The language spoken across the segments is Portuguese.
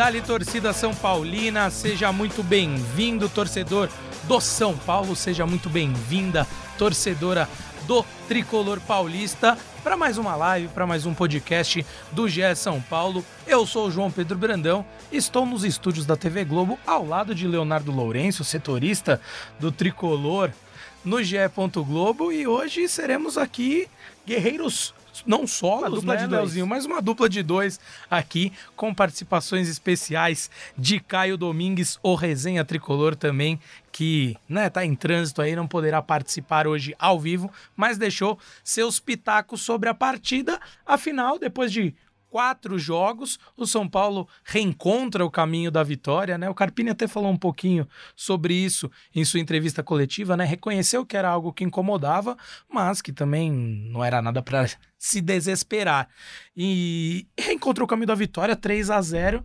Dali, torcida São Paulina, seja muito bem-vindo, torcedor do São Paulo, seja muito bem-vinda, torcedora do Tricolor Paulista, para mais uma live, para mais um podcast do GE São Paulo. Eu sou o João Pedro Brandão, estou nos estúdios da TV Globo, ao lado de Leonardo Lourenço, setorista do Tricolor no GE. Globo, e hoje seremos aqui guerreiros não solos, né, Leozinho, mas uma dupla de dois aqui, com participações especiais de Caio Domingues, o Resenha Tricolor também, que né, tá em trânsito aí, não poderá participar hoje ao vivo, mas deixou seus pitacos sobre a partida. Afinal, depois de quatro jogos, o São Paulo reencontra o caminho da vitória, né? O Carpini até falou um pouquinho sobre isso em sua entrevista coletiva, né? Reconheceu que era algo que incomodava, mas que também não era nada para se desesperar. E reencontrou o caminho da vitória, 3 a 0.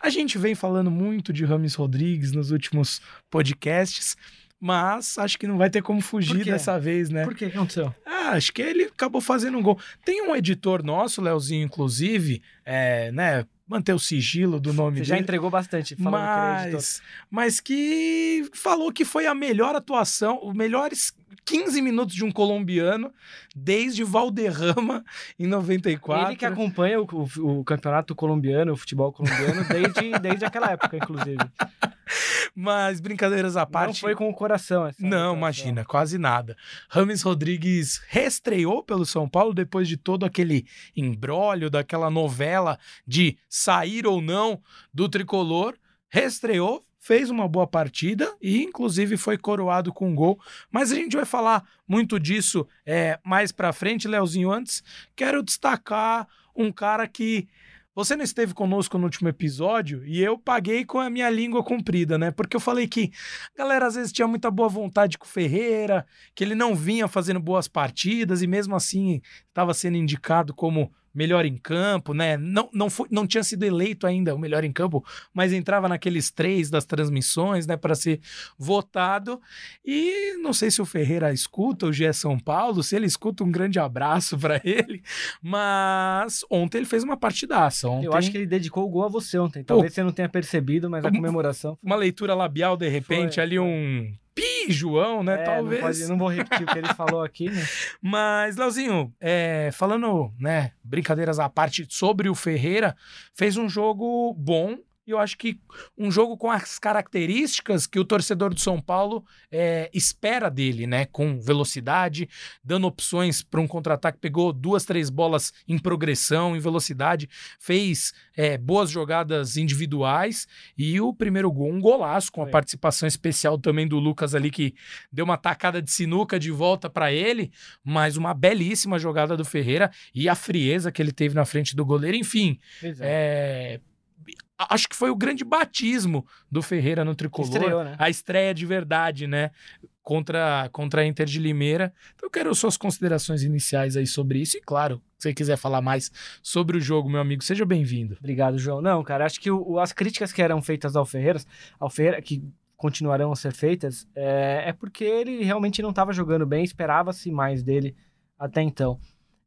A gente vem falando muito de Rames Rodrigues nos últimos podcasts mas acho que não vai ter como fugir dessa vez, né? Por que aconteceu? Ah, acho que ele acabou fazendo um gol. Tem um editor nosso, Leozinho, inclusive, é, né? Manter o sigilo do nome Você dele. já entregou bastante, falando mas, que editor. mas que falou que foi a melhor atuação, os melhores 15 minutos de um colombiano desde Valderrama em 94. Ele que acompanha o, o, o campeonato colombiano, o futebol colombiano, desde, desde aquela época, inclusive. Mas brincadeiras à parte. Não foi com o coração. Essa não, imagina, quase nada. Rames Rodrigues reestreou pelo São Paulo depois de todo aquele embrólio daquela novela de sair ou não do tricolor. Reestreou, fez uma boa partida e, inclusive, foi coroado com um gol. Mas a gente vai falar muito disso é, mais pra frente, Leozinho. Antes, quero destacar um cara que você não esteve conosco no último episódio e eu paguei com a minha língua comprida, né? Porque eu falei que a galera às vezes tinha muita boa vontade com o Ferreira, que ele não vinha fazendo boas partidas e mesmo assim estava sendo indicado como melhor em campo, né? Não, não, foi, não tinha sido eleito ainda o melhor em campo, mas entrava naqueles três das transmissões, né, para ser votado. E não sei se o Ferreira escuta o GE São Paulo, se ele escuta, um grande abraço para ele. Mas ontem ele fez uma partidaça. Ontem... Eu acho que ele dedicou o gol a você ontem. Talvez Pô, você não tenha percebido, mas a comemoração. Uma leitura labial, de repente, foi, ali um Pi, João, né? É, Talvez. Não, pode, não, vou repetir o que ele falou aqui, né? Mas, Leozinho, é, falando, né, brincadeiras à parte sobre o Ferreira, fez um jogo bom, e eu acho que um jogo com as características que o torcedor do São Paulo é, espera dele, né? Com velocidade, dando opções para um contra-ataque, pegou duas, três bolas em progressão, em velocidade, fez é, boas jogadas individuais e o primeiro gol, um golaço, com a participação especial também do Lucas ali, que deu uma tacada de sinuca de volta para ele, mas uma belíssima jogada do Ferreira e a frieza que ele teve na frente do goleiro, enfim. É, acho que foi o grande batismo do Ferreira no tricolor. Estreou, né? A estreia de verdade, né? Contra, contra a Inter de Limeira. Então, eu quero suas considerações iniciais aí sobre isso. E, claro, se você quiser falar mais sobre o jogo, meu amigo, seja bem-vindo. Obrigado, João. Não, cara, acho que o, as críticas que eram feitas ao Ferreira, ao Ferreira, que continuarão a ser feitas, é, é porque ele realmente não estava jogando bem, esperava-se mais dele até então.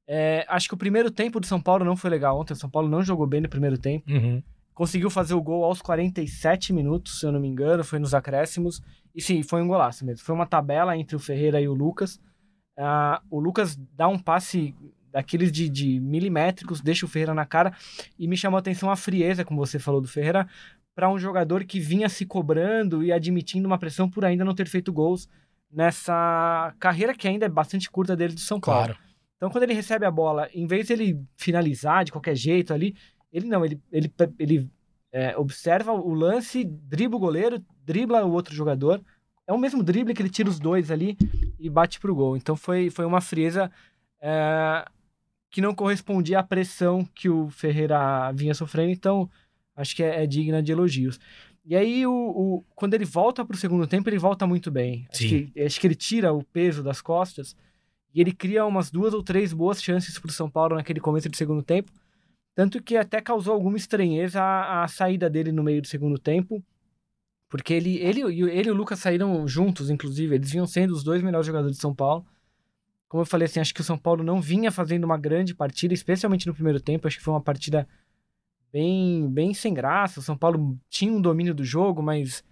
É, acho que o primeiro tempo do São Paulo não foi legal ontem. O São Paulo não jogou bem no primeiro tempo. Uhum. Conseguiu fazer o gol aos 47 minutos, se eu não me engano, foi nos acréscimos. E sim, foi um golaço mesmo. Foi uma tabela entre o Ferreira e o Lucas. Uh, o Lucas dá um passe daqueles de, de, milimétricos, deixa o Ferreira na cara. E me chamou a atenção a frieza, como você falou do Ferreira, para um jogador que vinha se cobrando e admitindo uma pressão por ainda não ter feito gols nessa carreira que ainda é bastante curta dele do São Paulo. Claro. Então, quando ele recebe a bola, em vez de ele finalizar de qualquer jeito ali, ele não, ele, ele, ele é, observa o lance, dribla o goleiro, dribla o outro jogador. É o mesmo drible que ele tira os dois ali e bate pro gol. Então foi, foi uma frieza é, que não correspondia à pressão que o Ferreira vinha sofrendo. Então acho que é, é digna de elogios. E aí, o, o, quando ele volta pro segundo tempo, ele volta muito bem. Acho que, acho que ele tira o peso das costas e ele cria umas duas ou três boas chances pro São Paulo naquele começo de segundo tempo tanto que até causou alguma estranheza a, a saída dele no meio do segundo tempo. Porque ele, ele, ele e o Lucas saíram juntos, inclusive. Eles vinham sendo os dois melhores jogadores de São Paulo. Como eu falei assim, acho que o São Paulo não vinha fazendo uma grande partida, especialmente no primeiro tempo. Acho que foi uma partida bem, bem sem graça. O São Paulo tinha um domínio do jogo, mas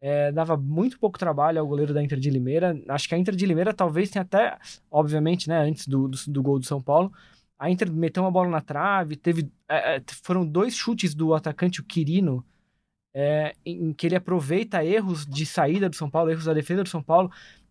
é, dava muito pouco trabalho ao goleiro da Inter de Limeira. Acho que a Inter de Limeira talvez tenha até, obviamente, né, antes do, do, do gol do São Paulo, a Inter meteu uma bola na trave, teve, é, é foram dois chutes do atacante, o Quirino, é, em que ele aproveita erros de saída do São Paulo, erros da defesa do São Paulo,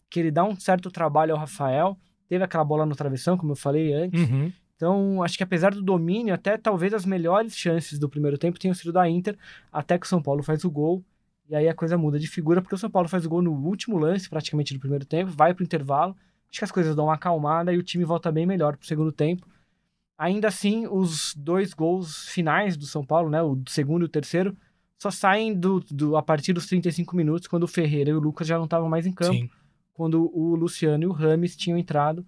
que ele dá um certo trabalho ao Rafael. Teve aquela bola no travessão, como eu falei antes. Uhum. Então, acho que apesar do domínio, até talvez as melhores chances do primeiro tempo tenham sido da Inter, até que o São Paulo faz o gol. E aí a coisa muda de figura, porque o São Paulo faz o gol no último lance, praticamente, do primeiro tempo, vai pro intervalo. Acho que as coisas dão uma acalmada e o time volta bem melhor pro segundo tempo. Ainda assim, os dois gols finais do São Paulo, né, o segundo e o terceiro, só saem do, do, a partir dos 35 minutos, quando o Ferreira e o Lucas já não estavam mais em campo. Sim. Quando o Luciano e o Rames tinham entrado.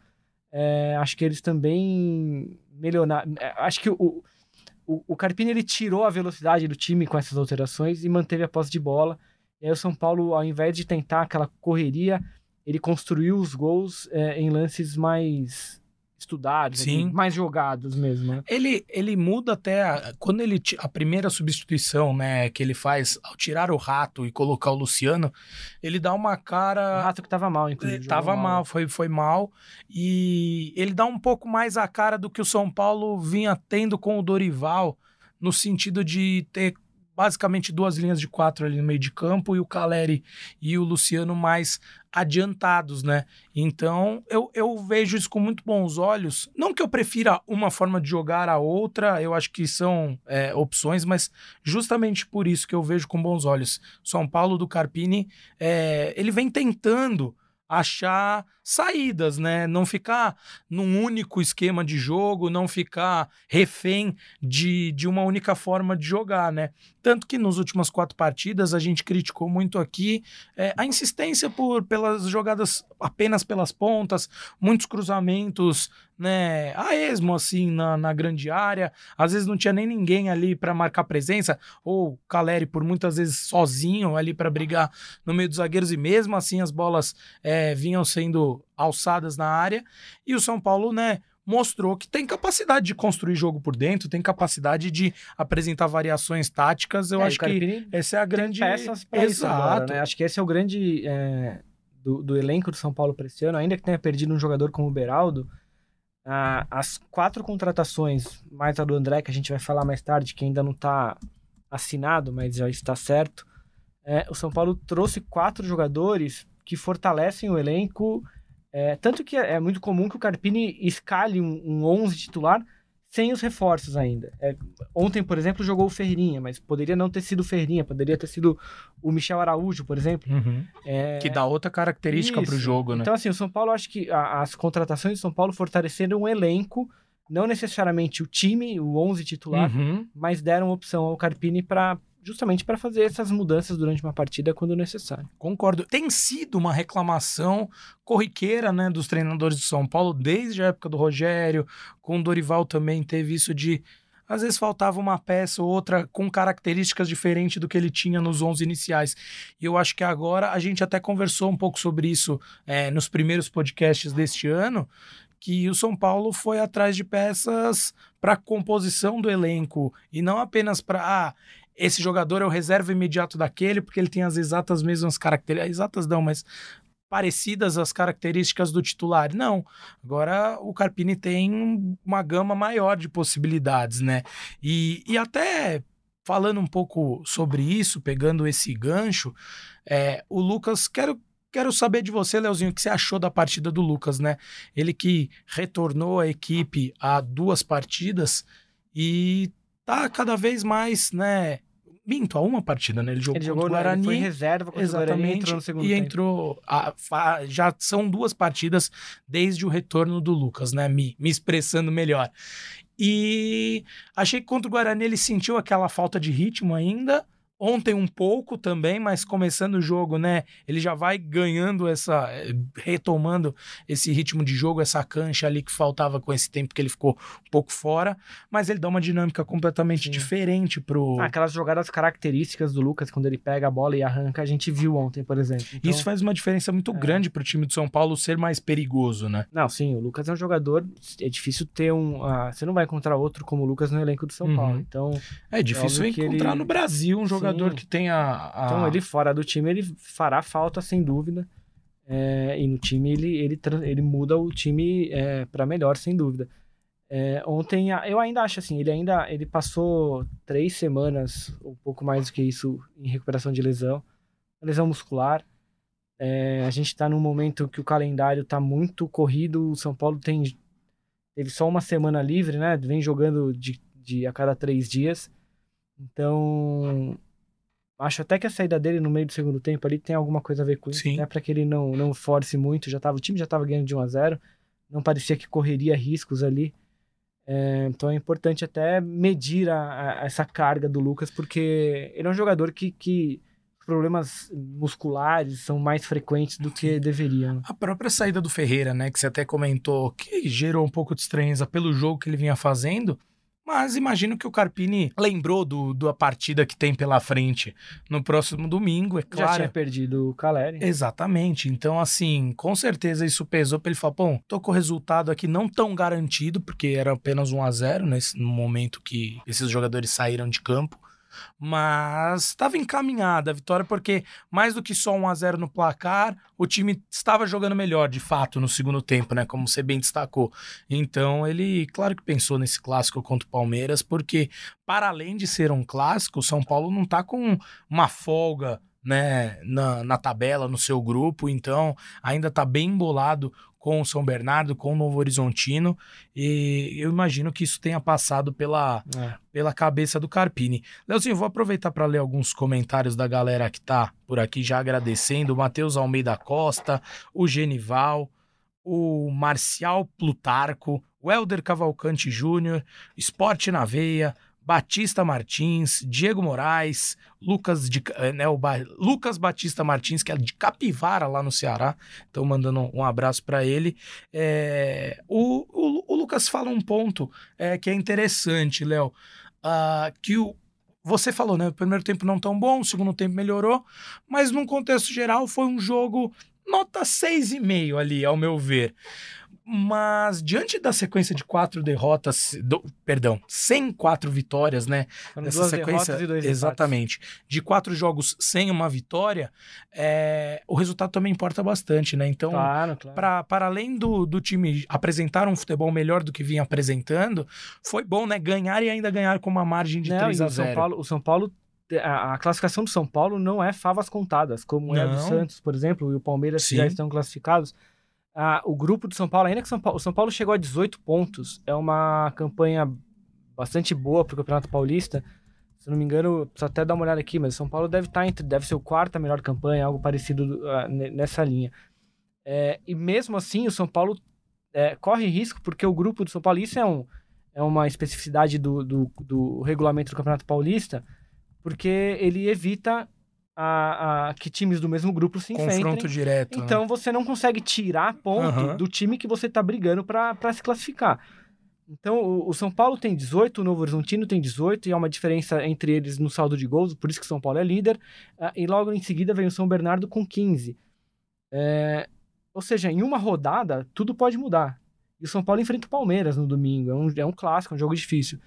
É, acho que eles também melhoraram. É, acho que o, o, o Carpini ele tirou a velocidade do time com essas alterações e manteve a posse de bola. E aí o São Paulo, ao invés de tentar aquela correria, ele construiu os gols é, em lances mais estudados, Sim. mais jogados mesmo. Né? Ele, ele muda até a, quando ele a primeira substituição, né, que ele faz ao tirar o rato e colocar o Luciano, ele dá uma cara o rato que tava mal, inclusive. Tava mal, mal, foi foi mal e ele dá um pouco mais a cara do que o São Paulo vinha tendo com o Dorival no sentido de ter basicamente duas linhas de quatro ali no meio de campo e o Caleri e o Luciano mais adiantados, né? Então eu, eu vejo isso com muito bons olhos. Não que eu prefira uma forma de jogar a outra, eu acho que são é, opções, mas justamente por isso que eu vejo com bons olhos. São Paulo do Carpini, é, ele vem tentando achar saídas, né? Não ficar num único esquema de jogo, não ficar refém de, de uma única forma de jogar, né? Tanto que nas últimas quatro partidas a gente criticou muito aqui é, a insistência por pelas jogadas apenas pelas pontas, muitos cruzamentos, né? A esmo, assim, na, na grande área. Às vezes não tinha nem ninguém ali para marcar presença, ou Caleri por muitas vezes sozinho ali para brigar no meio dos zagueiros, e mesmo assim as bolas é, vinham sendo alçadas na área. E o São Paulo, né, mostrou que tem capacidade de construir jogo por dentro, tem capacidade de apresentar variações táticas. Eu é, acho que essa é a grande. Peças Exato. Agora, né? Acho que esse é o grande. É, do, do, elenco do São Paulo para esse ano, ainda que tenha perdido um jogador como o Beraldo. Ah, as quatro contratações, mais a do André, que a gente vai falar mais tarde, que ainda não está assinado, mas já está certo. É, o São Paulo trouxe quatro jogadores que fortalecem o elenco é, tanto que é, é muito comum que o Carpini escale um, um 11 titular sem os reforços ainda. É, ontem, por exemplo, jogou o Ferrinha, mas poderia não ter sido o Ferrinha, poderia ter sido o Michel Araújo, por exemplo. Uhum. É... Que dá outra característica para o jogo, né? Então, assim, o São Paulo, acho que a, as contratações do São Paulo fortaleceram o elenco, não necessariamente o time, o 11 titular, uhum. mas deram opção ao Carpini para justamente para fazer essas mudanças durante uma partida quando necessário. Concordo. Tem sido uma reclamação corriqueira, né, dos treinadores do São Paulo desde a época do Rogério, com o Dorival também teve isso de às vezes faltava uma peça ou outra com características diferentes do que ele tinha nos 11 iniciais. E eu acho que agora a gente até conversou um pouco sobre isso é, nos primeiros podcasts deste ano, que o São Paulo foi atrás de peças para composição do elenco e não apenas para ah, esse jogador é o reserva imediato daquele, porque ele tem as exatas mesmas características. Exatas não, mas parecidas às características do titular. Não. Agora o Carpini tem uma gama maior de possibilidades, né? E, e até falando um pouco sobre isso, pegando esse gancho, é, o Lucas, quero. Quero saber de você, Leozinho, o que você achou da partida do Lucas, né? Ele que retornou à equipe há duas partidas e tá cada vez mais, né, Minto, a uma partida, né? Ele jogou, ele jogou o Guarani. Ele foi reserva contra exatamente, o Guarani entrou no segundo e tempo. entrou. A, a, já são duas partidas desde o retorno do Lucas, né? Me, me expressando melhor. E achei que contra o Guarani ele sentiu aquela falta de ritmo ainda. Ontem um pouco também, mas começando o jogo, né? Ele já vai ganhando essa. Eh, retomando esse ritmo de jogo, essa cancha ali que faltava com esse tempo que ele ficou um pouco fora. Mas ele dá uma dinâmica completamente Sim. diferente pro. Ah, aquelas jogadas características do Lucas, quando ele pega a bola e arranca, a gente viu ontem, por exemplo. Então, Isso faz uma diferença muito é. grande pro time de São Paulo ser mais perigoso, né? Não, sim, o Lucas é um jogador. É difícil ter um. Uh, você não vai encontrar outro como o Lucas no elenco do São uhum. Paulo. Então. É difícil é encontrar ele... no Brasil um jogador jogador que tenha. A... Então, ele fora do time, ele fará falta, sem dúvida. É, e no time, ele, ele, ele muda o time é, para melhor, sem dúvida. É, ontem, eu ainda acho assim, ele ainda ele passou três semanas, um pouco mais do que isso, em recuperação de lesão. Lesão muscular. É, a gente está num momento que o calendário está muito corrido. O São Paulo tem teve só uma semana livre, né? Vem jogando de, de a cada três dias. Então, Acho até que a saída dele no meio do segundo tempo ali tem alguma coisa a ver com isso, Sim. né? Para que ele não, não force muito. Já tava, o time já estava ganhando de 1 a 0 não parecia que correria riscos ali. É, então é importante até medir a, a, essa carga do Lucas, porque ele é um jogador que, que problemas musculares são mais frequentes do que deveriam. A própria saída do Ferreira, né, que você até comentou, que gerou um pouco de estranheza pelo jogo que ele vinha fazendo, mas imagino que o Carpini lembrou do, da partida que tem pela frente no próximo domingo, é claro. Já tinha perdido o Caleri. Exatamente. Então, assim, com certeza isso pesou para ele falar: bom, tô com o resultado aqui não tão garantido, porque era apenas 1 a 0 nesse, no momento que esses jogadores saíram de campo mas estava encaminhada a vitória porque mais do que só 1 a 0 no placar, o time estava jogando melhor de fato no segundo tempo, né, como você bem destacou. Então, ele, claro que pensou nesse clássico contra o Palmeiras, porque para além de ser um clássico, o São Paulo não está com uma folga né, na, na tabela, no seu grupo, então ainda está bem embolado com o São Bernardo, com o Novo Horizontino, e eu imagino que isso tenha passado pela, é. pela cabeça do Carpini. Leozinho, vou aproveitar para ler alguns comentários da galera que tá por aqui já agradecendo, o Matheus Almeida Costa, o Genival, o Marcial Plutarco, o Helder Cavalcante Júnior, Esporte na Veia, Batista Martins, Diego Moraes, Lucas, de, eh, né, o ba Lucas Batista Martins, que é de Capivara, lá no Ceará. Então, mandando um abraço para ele. É, o, o, o, Lucas fala um ponto é, que é interessante, Léo, uh, que o, você falou, né? O primeiro tempo não tão bom, o segundo tempo melhorou, mas num contexto geral foi um jogo nota 6,5 ali, ao meu ver. Mas diante da sequência de quatro derrotas, do, perdão, sem quatro vitórias, né? Dessa sequência, exatamente, empates. de quatro jogos sem uma vitória, é, o resultado também importa bastante, né? Então, claro, claro. Pra, para além do, do time apresentar um futebol melhor do que vinha apresentando, foi bom, né? Ganhar e ainda ganhar com uma margem de não, 3 a 0. São Paulo, o São Paulo a, a, classificação do São Paulo não é favas contadas, como não. é a do Santos, por exemplo, e o Palmeiras Sim. já estão classificados ah, o grupo do São Paulo, ainda que São Paulo, o São Paulo chegou a 18 pontos, é uma campanha bastante boa para o Campeonato Paulista. Se não me engano, preciso até dar uma olhada aqui, mas o São Paulo deve estar tá entre, deve ser o quarto a melhor campanha, algo parecido uh, nessa linha. É, e mesmo assim, o São Paulo é, corre risco, porque o grupo do São Paulo, isso é, um, é uma especificidade do, do, do regulamento do Campeonato Paulista, porque ele evita a, a, que times do mesmo grupo se enfrentem. Confronto direto. Né? Então né? você não consegue tirar ponto uhum. do time que você está brigando para se classificar. Então o, o, São Paulo tem 18, o Novo Horizontino tem 18, e há uma diferença entre eles no saldo de gols, por isso que o São Paulo é líder. Uh, e logo em seguida vem o São Bernardo com 15. É, ou seja, em uma rodada, tudo pode mudar. E o São Paulo enfrenta o Palmeiras no domingo. É um, é um clássico, é um jogo difícil.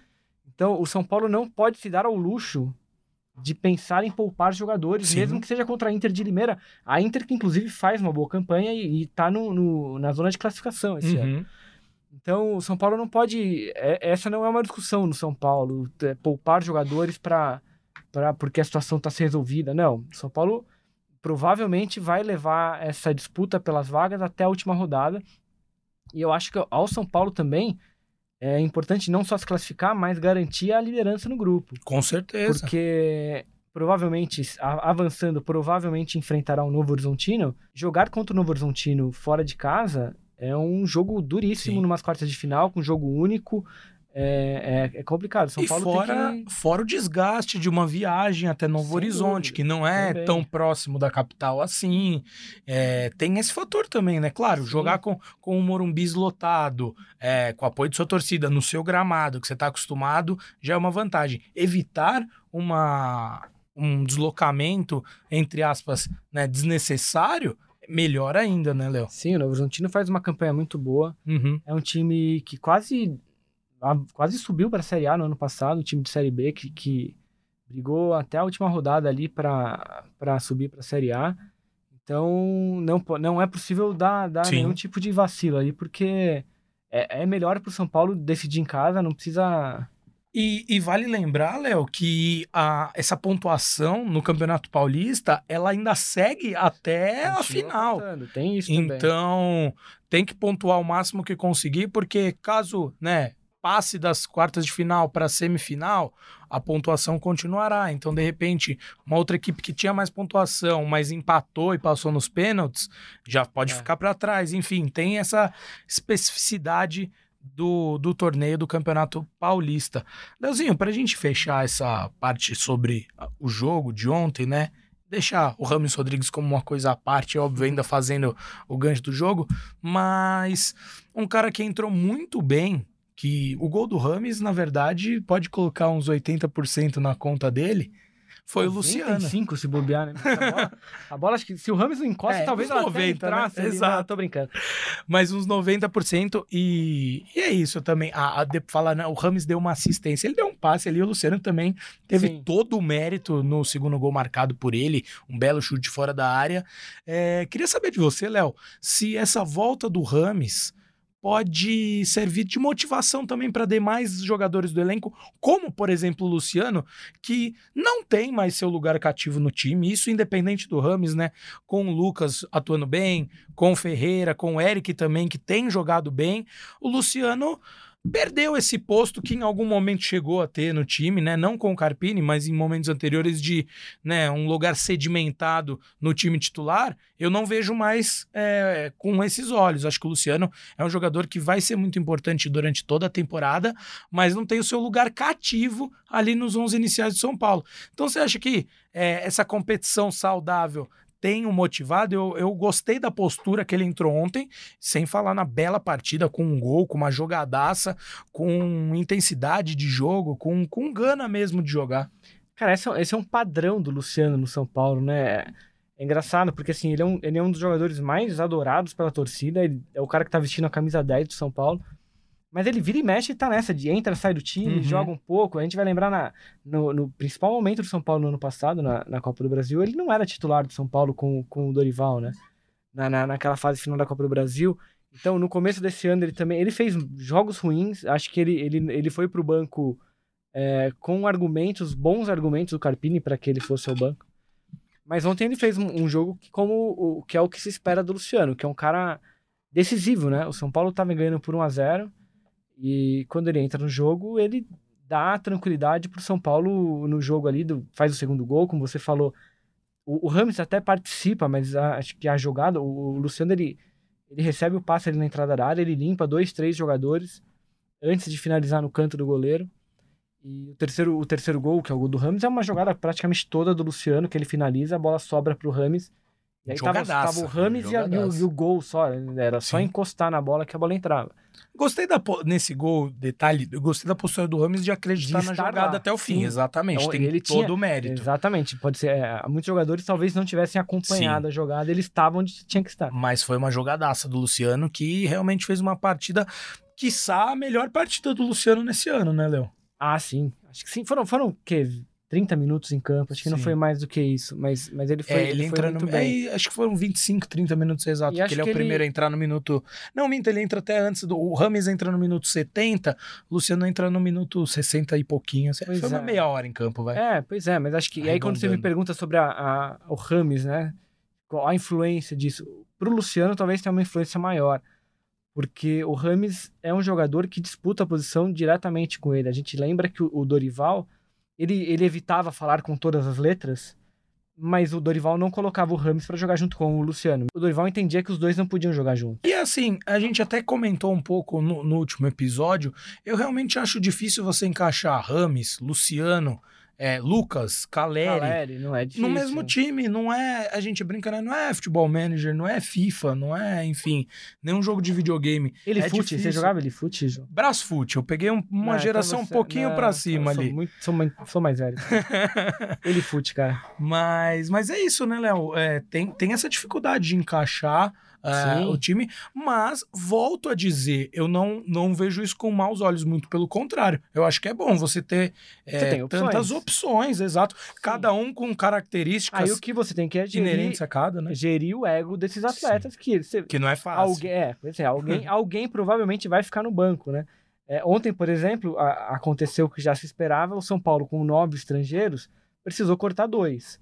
Então, o São Paulo não pode se dar ao luxo de pensar em poupar jogadores, Sim. mesmo que seja contra a Inter de Limeira. A Inter, que inclusive faz uma boa campanha e, está no, no, na zona de classificação esse uhum. ano. Então, o São Paulo não pode. É, essa não é uma discussão no São Paulo, é, poupar jogadores para porque a situação está se resolvida. Não. São Paulo provavelmente vai levar essa disputa pelas vagas até a última rodada. E eu acho que ao São Paulo também é importante não só se classificar, mas garantir a liderança no grupo. Com certeza. Porque provavelmente, avançando, provavelmente enfrentará o Novo Horizontino. Jogar contra o Novo Horizontino fora de casa é um jogo duríssimo Sim. numas quartas de final, com jogo único. É, é, é complicado. São e Paulo fora, que... fora o desgaste de uma viagem até Novo Sem Horizonte, dúvida, que não é também. tão próximo da capital assim. É, tem esse fator também, né? Claro, Sim. jogar com, com o Morumbi lotado, é, com o apoio de sua torcida, no seu gramado, que você está acostumado, já é uma vantagem. Evitar uma, um deslocamento, entre aspas, né, desnecessário, melhor ainda, né, Léo? Sim, o Novo Horizontino faz uma campanha muito boa. Uhum. É um time que quase, quase subiu para a Série A no ano passado, um time de Série B que, que brigou até a última rodada ali para subir para a Série A. Então, não, não é possível dar, dar Sim. nenhum tipo de vacilo ali, porque é, é melhor para o São Paulo decidir em casa, não precisa. E, e vale lembrar, Léo, que a, essa pontuação no Campeonato Paulista, ela ainda segue até a Continua final. contando, Tem isso também. Então, tem que pontuar o máximo que conseguir, porque caso, né, passe das quartas de final para semifinal, a pontuação continuará. Então, de repente, uma outra equipe que tinha mais pontuação, mas empatou e passou nos pênaltis, já pode É. ficar para trás. Enfim, tem essa especificidade do, do torneio do Campeonato Paulista. Leozinho, para a gente fechar essa parte sobre ah, o jogo de ontem, né? Deixar o Ramos Rodrigues como uma coisa à parte, óbvio, ainda fazendo o gancho do jogo, mas um cara que entrou muito bem, que o gol do Rames, na verdade, pode colocar uns 80% na conta dele, foi o Luciano. 95 se bobear, né? A bola, a bola, acho que se o Ramos não encosta, É, talvez ela 90, até né? entrasse ali, Exato. Não, tô brincando. mas uns 90%. E, e é isso também. A, a de, falar, né, o Rames deu uma assistência, ele deu um passe ali. O Luciano também teve Sim. todo o mérito no segundo gol marcado por ele, um belo chute fora da área. É, queria saber de você, Léo, se essa volta do Rames pode servir de motivação também para demais jogadores do elenco, como por exemplo o Luciano, que não tem mais seu lugar cativo no time, isso independente do Rames, né? Com o Lucas atuando bem, com o Ferreira, com o Eric também, que tem jogado bem, o Luciano perdeu esse posto que em algum momento chegou a ter no time, né? Não com o Carpini, mas em momentos anteriores de né, um lugar sedimentado no time titular. Eu não vejo mais é, com esses olhos. Acho que o Luciano é um jogador que vai ser muito importante durante toda a temporada, mas não tem o seu lugar cativo ali nos 11 iniciais de São Paulo. Então você acha que é, essa competição saudável tem o motivado? Eu, eu gostei da postura que ele entrou ontem, sem falar na bela partida, com um gol, com uma jogadaça, com intensidade de jogo, com, com gana mesmo de jogar. Cara, esse é, esse é um padrão do Luciano no São Paulo, né? É engraçado, porque assim, ele é um, ele é um dos jogadores mais adorados pela torcida, ele é o cara que tá vestindo a camisa 10 do São Paulo. Mas ele vira e mexe e tá nessa de entra, sai do time, Uhum. joga um pouco. A gente vai lembrar na, no, no principal momento do São Paulo no ano passado, na, na Copa do Brasil, ele não era titular do São Paulo com, com o Dorival, né? Na, na, naquela fase final da Copa do Brasil. Então, no começo desse ano, ele também ele fez jogos ruins. Acho que ele, ele, ele foi pro banco é, com argumentos, bons argumentos do Carpini para que ele fosse ao banco. Mas ontem ele fez um, um jogo que, como o que é o que se espera do Luciano, que é um cara decisivo, né? O São Paulo estava ganhando por 1 a 0 e quando ele entra no jogo, ele dá tranquilidade pro São Paulo no jogo ali, do- faz o segundo gol, como você falou. O, o Rames até participa, mas a- acho que a jogada, o, o Luciano ele, ele recebe o passe ali na entrada da área, ele limpa dois, três jogadores antes de finalizar no canto do goleiro. E o terceiro, o terceiro gol, que é o gol do Rames, é uma jogada praticamente toda do Luciano, que ele finaliza, a bola sobra pro Rames. E aí tava, tava o Rames e, a- e o, e o gol só. Era só Sim. encostar na bola que a bola entrava. Gostei da nesse gol, detalhe, eu gostei da postura do Rames de acreditar De na jogada lá, até o fim, sim. exatamente. Então, tem ele todo tinha- o mérito. Exatamente. Pode ser. é, muitos jogadores talvez não tivessem acompanhado a jogada, eles estavam onde tinha que estar. Mas foi uma jogadaça do Luciano que realmente fez uma partida, quiçá a melhor partida do Luciano nesse ano, né, Léo? Ah, sim. Acho que sim. Foram, foram o quê? 30 minutos em campo. Acho que não Sim. foi mais do que isso. Mas, mas ele foi, é, ele ele entra no. bem. é, acho que foram 25, 30 minutos exatos, E porque ele é o ele- primeiro a entrar no minuto. Não, minta, ele entra até antes do. O Rames entra no minuto 70, o Luciano entra no minuto 60 e pouquinho. Pois foi uma é. meia hora em campo, vai. É, pois é, mas acho que. E aí, quando você me pergunta sobre a, a- o Rames, né? Qual a influência disso? Pro Luciano, talvez tenha uma influência maior. Porque o Rames é um jogador que disputa a posição diretamente com ele. A gente lembra que o, o Dorival, ele, ele evitava falar com todas as letras mas o Dorival não colocava o Rames para jogar junto com o Luciano. O Dorival entendia que os dois não podiam jogar junto. E assim, a gente até comentou um pouco no, no último episódio. Eu realmente acho difícil você encaixar Rames, Luciano, é, Lucas, Caleri, Caleri, não é difícil. no mesmo time. Não é, a gente brinca, né? Não é futebol manager, não é FIFA, não é, enfim, nenhum jogo de videogame. Ele é fute, você difícil. jogava ele fute, João? Brasfoot, eu peguei um- uma Não, geração então um você- pouquinho não, pra cima sou ali. muito- sou, sou mais velho. ele fute, cara. Mas, mas é isso, né, Léo? É, tem, tem essa dificuldade de encaixar Sim. o time, mas volto a dizer, eu não, não vejo isso com maus olhos, muito pelo contrário. Eu acho que é bom você ter é, Você opções. tantas opções, exato. Cada um com características Aí o que você tem que é gerir, inerentes a cada, né? gerir o ego desses atletas que você, Que não é fácil. alguém, é, é, alguém, alguém provavelmente vai ficar no banco, né? É, ontem, por exemplo, a- aconteceu o que já se esperava, o São Paulo com nove estrangeiros precisou cortar dois.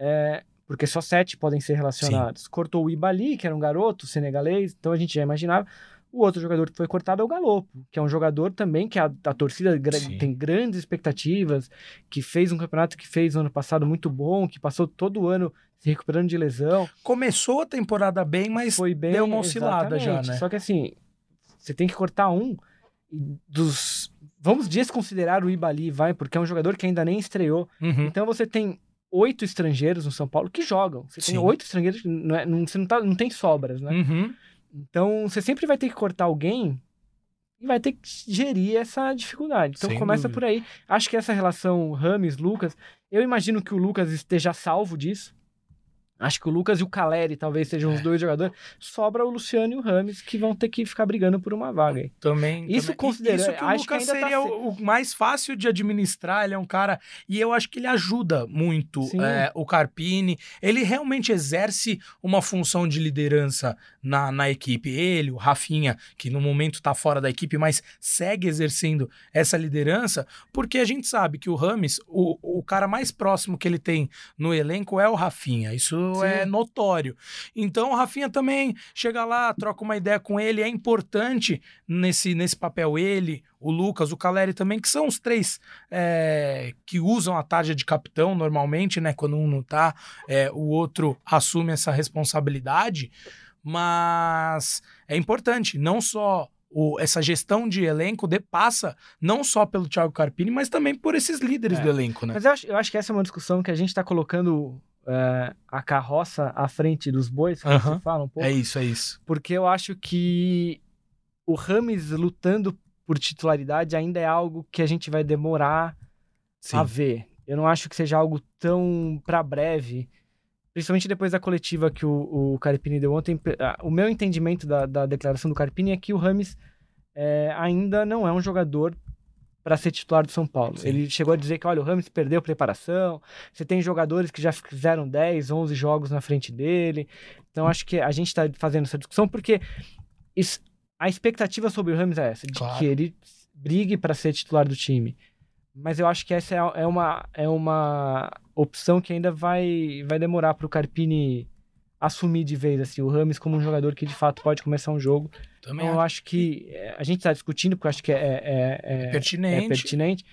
É, porque só sete podem ser relacionados. Cortou o Ibali, que era um garoto senegalês, então a gente já imaginava. O outro jogador que foi cortado é o Galopo, que é um jogador também que a, a torcida gra- Sim. tem grandes expectativas, que fez um campeonato que fez no ano passado muito bom, que passou todo o ano se recuperando de lesão. Começou a temporada bem, mas Foi bem. deu uma oscilada já, né? Só que assim, você tem que cortar um dos. Vamos desconsiderar o Ibali, vai, porque é um jogador que ainda nem estreou. Uhum. Então você tem oito estrangeiros no São Paulo que jogam. Você tem Sim. oito estrangeiros, não é- não, você não, tá- não tem sobras, né? Uhum. Então você sempre vai ter que cortar alguém e vai ter que gerir essa dificuldade. Então Sem começa dúvida. por aí. Acho que essa relação Rames-Lucas, eu imagino que o Lucas esteja salvo disso. Acho que o Lucas e o Caleri talvez sejam os É. dois jogadores. Sobra o Luciano e o Rames que vão ter que ficar brigando por uma vaga aí. Também. Isso também. considerando- Isso que o acho que Lucas ainda tá seria se- o mais fácil de administrar. Ele é um cara. E eu acho que ele ajuda muito é, o Carpini. Ele realmente exerce uma função de liderança na, na equipe. Ele, o Rafinha, que no momento tá fora da equipe, mas segue exercendo essa liderança, porque a gente sabe que o Rames, o, o cara mais próximo que ele tem no elenco é o Rafinha. Isso Sim. é notório. Então o Rafinha também chega lá, troca uma ideia com ele. É importante nesse, nesse papel ele, o Lucas, o Caleri também, que são os três é, que usam a tarja de capitão normalmente, né? Quando um não tá, é, o outro assume essa responsabilidade. Mas é importante, não só o- essa gestão de elenco de, passa não só pelo Thiago Carpini, mas também por esses líderes É. do elenco, né? Mas eu acho, eu acho que essa é uma discussão que a gente está colocando é, a carroça à frente dos bois, como Aham. se fala um pouco. É isso, é isso. porque eu acho que o Rames lutando por titularidade ainda é algo que a gente vai demorar Sim. a ver. Eu não acho que seja algo tão para breve, principalmente depois da coletiva que o, o Carpini deu ontem. O meu entendimento da, da declaração do Carpini é que o Rames é, ainda não é um jogador para ser titular do São Paulo. Sim. Ele chegou a dizer que, olha, o Rames perdeu preparação, você tem jogadores que já fizeram 10, 11 jogos na frente dele. Então acho que a gente está fazendo essa discussão porque isso- a expectativa sobre o Rames é essa, de Claro. que ele brigue para ser titular do time. Mas eu acho que essa é, é uma, é uma opção que ainda vai, vai demorar para o Carpini assumir de vez assim, o Rames como um jogador que de fato pode começar um jogo. Também Então eu acho que é, a gente está discutindo, porque eu acho que é, é, é- pertinente. é pertinente,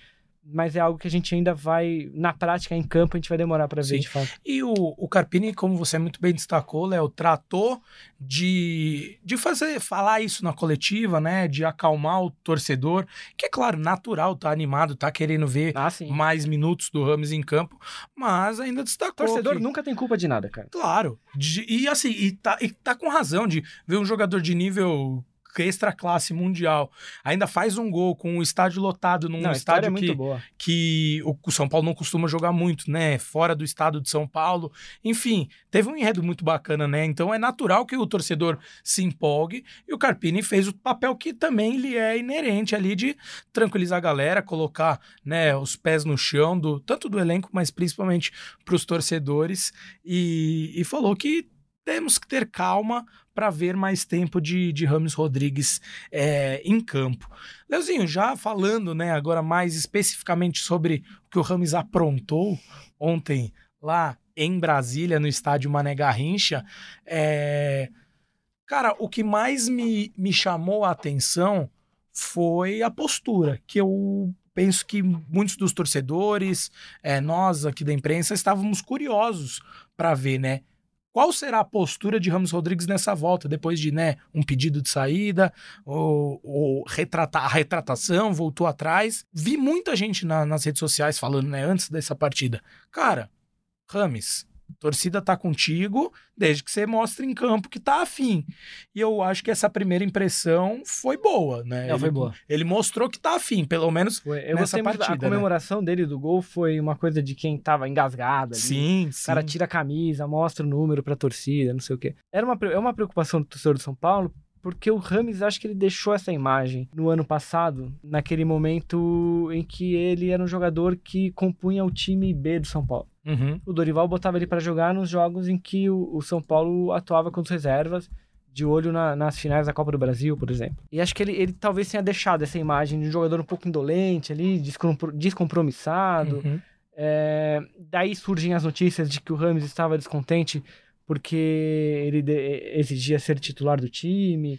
mas é algo que a gente ainda vai, na prática, em campo, a gente vai demorar para ver Sim. de fato. E o, o Carpini, como você muito bem destacou, Léo, tratou de, de fazer falar isso na coletiva, né? De acalmar o torcedor, que é claro, natural, tá animado, tá querendo ver Ah, mais minutos do Rames em campo, mas ainda O destacou. torcedor que- nunca tem culpa de nada, cara. Claro. De- e assim, e tá, e tá com razão de ver um jogador de nível extra classe mundial ainda faz um gol com o estádio lotado num Não, estádio é muito que, que o o São Paulo não costuma jogar muito, né? Fora do estado de São Paulo. Enfim, teve um enredo muito bacana, né? Então é natural que o torcedor se empolgue e o Carpini fez o papel que também lhe é inerente ali de tranquilizar a galera, colocar, né, os pés no chão do tanto do elenco, mas principalmente para os torcedores e, e falou que temos que ter calma para ver mais tempo de, de Rames Rodrigues é, em campo. Leozinho, já falando né, agora mais especificamente sobre o que o Rames aprontou ontem lá em Brasília, no estádio Mané Garrincha, é... cara, o que mais me, me chamou a atenção foi a postura, que eu penso que muitos dos torcedores, é, nós aqui da imprensa, estávamos curiosos para ver, né? Qual será a postura de Ramos Rodrigues nessa volta, depois de né, um pedido de saída, ou, ou retratar, a retratação, voltou atrás? Vi muita gente na, nas redes sociais falando, né, antes dessa partida. Cara, Rames, torcida tá contigo desde que você mostre em campo que tá afim. E eu acho que essa primeira impressão foi boa, né? Não, ele, foi boa. Ele mostrou que tá afim, pelo menos Foi. Eu nessa muito partida, A né? comemoração dele do gol foi uma coisa de quem tava engasgado ali. Sim, O sim. cara tira a camisa, mostra o número pra torcida, não sei o quê. Era uma, é uma preocupação do torcedor do São Paulo, porque o Rames, acho que ele deixou essa imagem no ano passado, naquele momento em que ele era um jogador que compunha o time B do São Paulo. Uhum. O Dorival botava ele pra jogar nos jogos em que o, o São Paulo atuava com as reservas, de olho na- nas finais da Copa do Brasil, por exemplo. E acho que ele, ele talvez tenha deixado essa imagem de um jogador um pouco indolente ali, descompro- descompromissado. Uhum. É, daí surgem as notícias de que o Rames estava descontente porque ele exigia ser titular do time.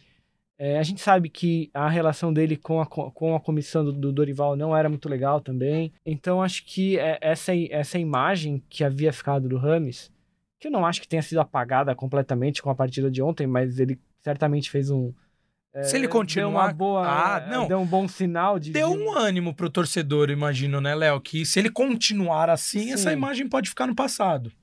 É, a gente sabe que a relação dele com a, co- com a comissão do, do Dorival não era muito legal também. Então acho que é, essa, essa imagem que havia ficado do Rames, que eu não acho que tenha sido apagada completamente com a partida de ontem, mas ele certamente fez um. é, Se ele deu continuar- uma boa, Ah, não. deu um bom sinal de Deu de- um ânimo pro torcedor, imagino, né, Léo? Que se ele continuar assim, essa Sim. imagem pode ficar no passado.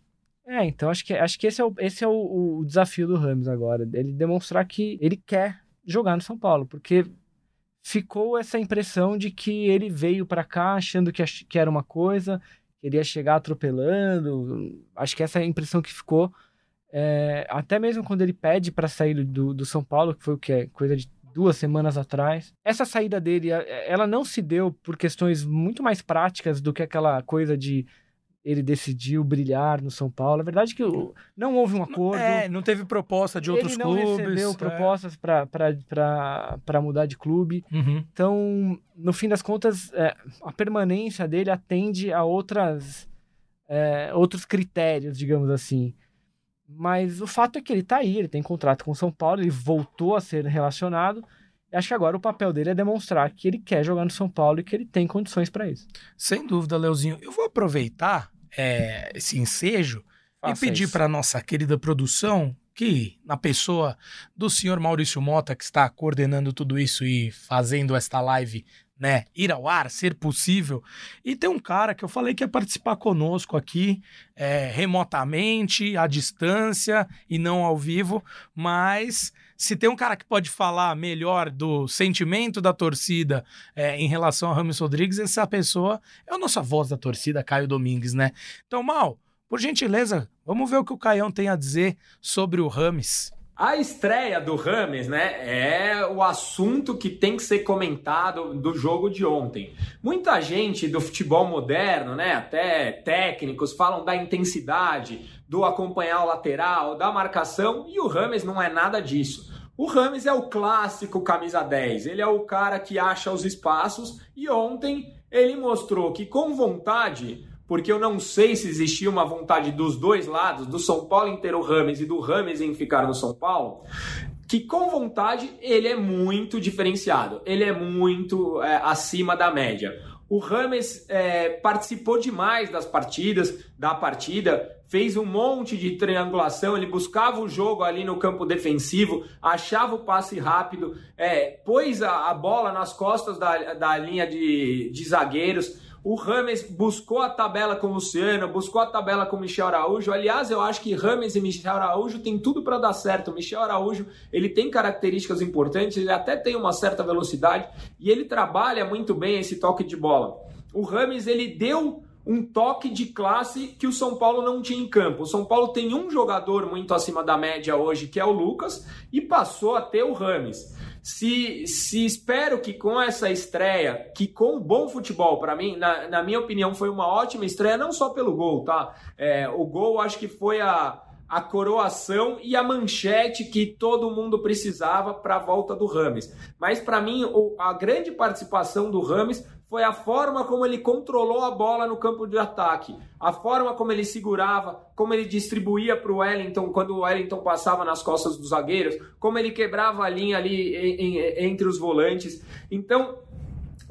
É, então acho que, acho que esse é, o, esse é o, o desafio do Ramos agora. Ele demonstrar que ele quer jogar no São Paulo, porque ficou essa impressão de que ele veio pra cá achando que, que era uma coisa, que ele ia chegar atropelando. Acho que essa é a impressão que ficou. É, até mesmo quando ele pede pra sair do, do São Paulo, que foi o que é coisa de duas semanas atrás. Essa saída dele, ela não se deu por questões muito mais práticas do que aquela coisa de ele decidiu brilhar no São Paulo. A verdade é que não houve um acordo. É, não teve proposta de outros ele não clubes. recebeu é. propostas para mudar de clube. Uhum. Então, no fim das contas, é, a permanência dele atende a outras, é, outros critérios, digamos assim. Mas o fato é que ele tá aí, ele tem contrato com o São Paulo, ele voltou a ser relacionado. Acho que agora o papel dele é demonstrar que ele quer jogar no São Paulo e que ele tem condições para isso. Sem dúvida, Leozinho. Eu vou aproveitar é, esse ensejo e Faça pedir isso. para nossa querida produção, que na pessoa do senhor Maurício Mota, que está coordenando tudo isso e fazendo esta live, né, ir ao ar, ser possível. E tem um cara que eu falei que ia participar conosco aqui, é, remotamente, à distância e não ao vivo, mas se tem um cara que pode falar melhor do sentimento da torcida é, em relação a Ramos Rodrigues, essa pessoa é a nossa voz da torcida, Caio Domingues, né? Então, Mal, por gentileza, vamos ver o que o Caião tem a dizer sobre o Rames. A estreia do Rames, né, é o assunto que tem que ser comentado do jogo de ontem. Muita gente do futebol moderno, né, até técnicos, falam da intensidade, do acompanhar o lateral, da marcação, e o Rames não é nada disso. O Rames é o clássico camisa 10, ele é o cara que acha os espaços, e ontem ele mostrou que com vontade porque eu não sei se existia uma vontade dos dois lados, do São Paulo em ter o Rames e do Rames em ficar no São Paulo, que com vontade ele é muito diferenciado, ele é muito é, acima da média. O Rames é, participou demais das partidas, da partida, fez um monte de triangulação, ele buscava o jogo ali no campo defensivo, achava o passe rápido, é, pôs a, a bola nas costas da, da linha de, de zagueiros. O Rames buscou a tabela com o Luciano, buscou a tabela com o Michel Araújo. Aliás, eu acho que Rames e Michel Araújo tem tudo para dar certo. O Michel Araújo, ele tem características importantes, ele até tem uma certa velocidade e ele trabalha muito bem esse toque de bola. O Rames, ele deu um toque de classe que o São Paulo não tinha em campo. O São Paulo tem um jogador muito acima da média hoje, que é o Lucas, e passou a ter o Rames. Se, se espero que com essa estreia, que com bom futebol, para mim, na, na minha opinião, foi uma ótima estreia, não só pelo gol, tá? É, o gol acho que foi a, a coroação e a manchete que todo mundo precisava para a volta do Rames. Mas para mim, a grande participação do Rames foi a forma como ele controlou a bola no campo de ataque, a forma como ele segurava, como ele distribuía para o Wellington quando o Wellington passava nas costas dos zagueiros, como ele quebrava a linha ali em, em, entre os volantes. Então,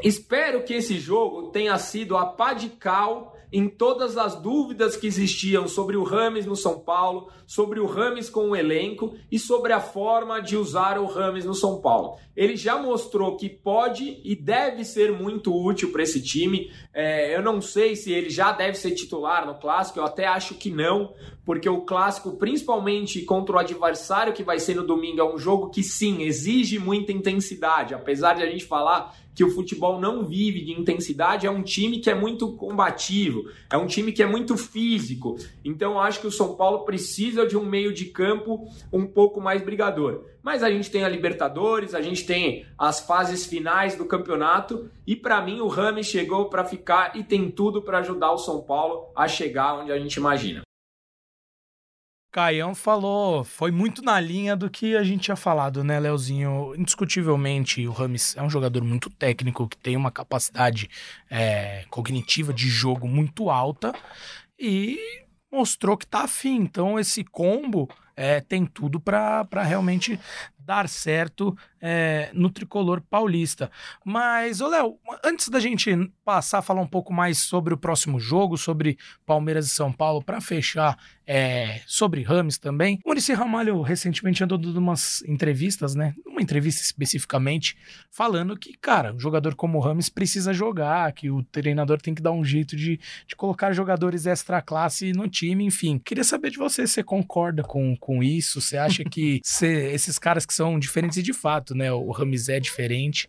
Espero que esse jogo tenha sido a pá de cal em todas as dúvidas que existiam sobre o Rames no São Paulo, sobre o Rames com o elenco e sobre a forma de usar o Rames no São Paulo. Ele já mostrou que pode e deve ser muito útil para esse time. É, eu não sei se ele já deve ser titular no clássico, eu até acho que não, porque o clássico, principalmente contra o adversário que vai ser no domingo, é um jogo que sim exige muita intensidade, apesar de a gente falar que o futebol não vive de intensidade, é um time que é muito combativo, é um time que é muito físico. Então acho que o São Paulo precisa de um meio de campo um pouco mais brigador. Mas a gente tem a Libertadores, a gente tem as fases finais do campeonato e para mim o Rami chegou para ficar e tem tudo para ajudar o São Paulo a chegar onde a gente imagina. Caião falou, foi muito na linha do que a gente tinha falado, né, Leozinho? Indiscutivelmente, o Rames é um jogador muito técnico, que tem uma capacidade é, cognitiva de jogo muito alta e mostrou que tá afim. Então, esse combo é, tem tudo para realmente dar certo é, no tricolor paulista. Mas, ô Léo, antes da gente passar a falar um pouco mais sobre o próximo jogo, sobre Palmeiras e São Paulo, para fechar é, sobre Rames também, o Maurício Ramalho recentemente andou dando umas entrevistas, né? Uma entrevista especificamente, falando que, cara, um jogador como o Rames precisa jogar, que o treinador tem que dar um jeito de, de colocar jogadores extra classe no time, enfim. Queria saber de você, você concorda com, com isso? Você acha que cê, esses caras que são diferentes e de fato, né? O Rames é diferente,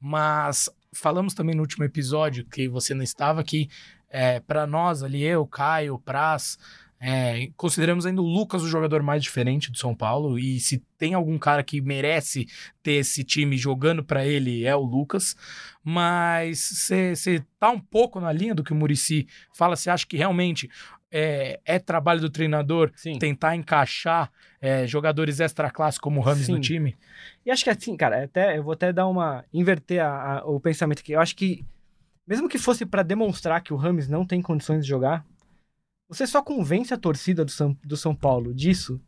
mas falamos também no último episódio que você não estava que é, para nós ali, eu, Caio, Praz, é, consideramos ainda o Lucas o jogador mais diferente do São Paulo e se tem algum cara que merece ter esse time jogando para ele é o Lucas, mas você tá um pouco na linha do que o Murici fala, você acha que realmente é, é trabalho do treinador Sim. tentar encaixar é, jogadores extra classe como o Rames Sim. no time? E acho que assim, cara, até, eu vou até dar uma. inverter a, a, o pensamento aqui. Eu acho que, mesmo que fosse para demonstrar que o Rames não tem condições de jogar, você só convence a torcida do São, do São Paulo disso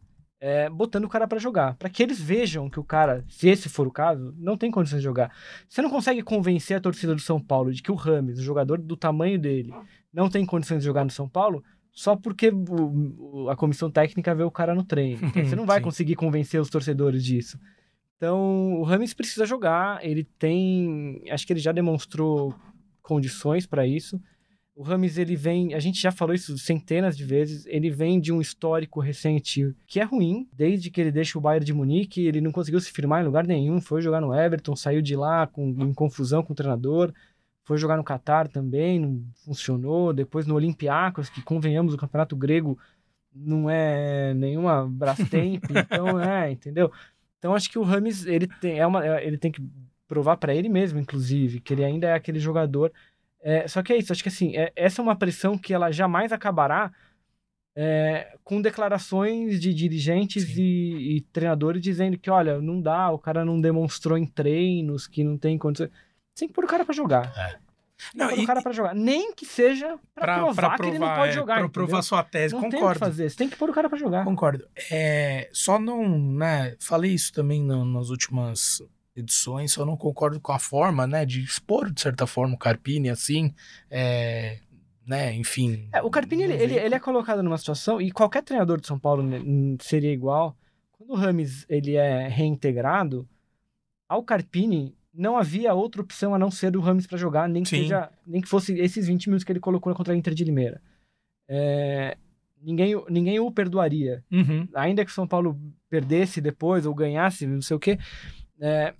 é, botando o cara para jogar. para que eles vejam que o cara, se esse for o caso, não tem condições de jogar. Você não consegue convencer a torcida do São Paulo de que o Rames, o jogador do tamanho dele, não tem condições de jogar no São Paulo só porque o, a comissão técnica vê o cara no treino. Então, você não vai conseguir convencer os torcedores disso. Então, o Rames precisa jogar, ele tem, acho que ele já demonstrou condições para isso. O Rames, ele vem, a gente já falou isso centenas de vezes, ele vem de um histórico recente que é ruim, desde que ele deixa o Bayern de Munique, ele não conseguiu se firmar em lugar nenhum, foi jogar no Everton, saiu de lá com, em confusão com o treinador, foi jogar no Catar também, não funcionou. Depois no Olympiacos, que convenhamos, o campeonato grego não é nenhuma Brastemp, então é, entendeu? Então acho que o Rames, ele tem, é uma, é, ele tem que provar para ele mesmo, inclusive, que ele ainda é aquele jogador. É, só que é isso, acho que assim, é, essa é uma pressão que ela jamais acabará é, com declarações de dirigentes e, e, treinadores dizendo que, olha, não dá, o cara não demonstrou em treinos, que não tem condições tem que pôr o cara pra jogar. É. Não, pôr e, o cara pra jogar. Nem que seja pra, pra provar, provar que ele não pode é, jogar. Pra provar sua tese, não concordo. Tem que fazer, você tem que pôr o cara pra jogar. Concordo. É, só não, né, falei isso também no, nas últimas edições, só não concordo com a forma, né, de expor, de certa forma, o Carpini, assim, é, né, enfim. É, o Carpini, ele, ele, ele, é colocado numa situação, e qualquer treinador de São Paulo né, seria igual, quando o Rames, ele é reintegrado, ao Carpini, não havia outra opção a não ser o Rames para jogar, nem que, seja, nem que fosse esses 20 minutos que ele colocou contra a Inter de Limeira. É, ninguém, ninguém o perdoaria. Uhum. Ainda que o São Paulo perdesse depois ou ganhasse, não sei o quê, é,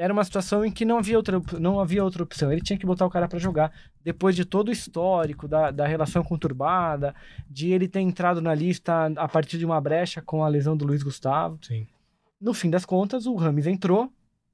era uma situação em que não havia outra, não havia outra opção. Ele tinha que botar o cara para jogar. Depois de todo o histórico da, da relação conturbada, de ele ter entrado na lista a partir de uma brecha com a lesão do Luiz Gustavo. Sim. No fim das contas, o Rames entrou,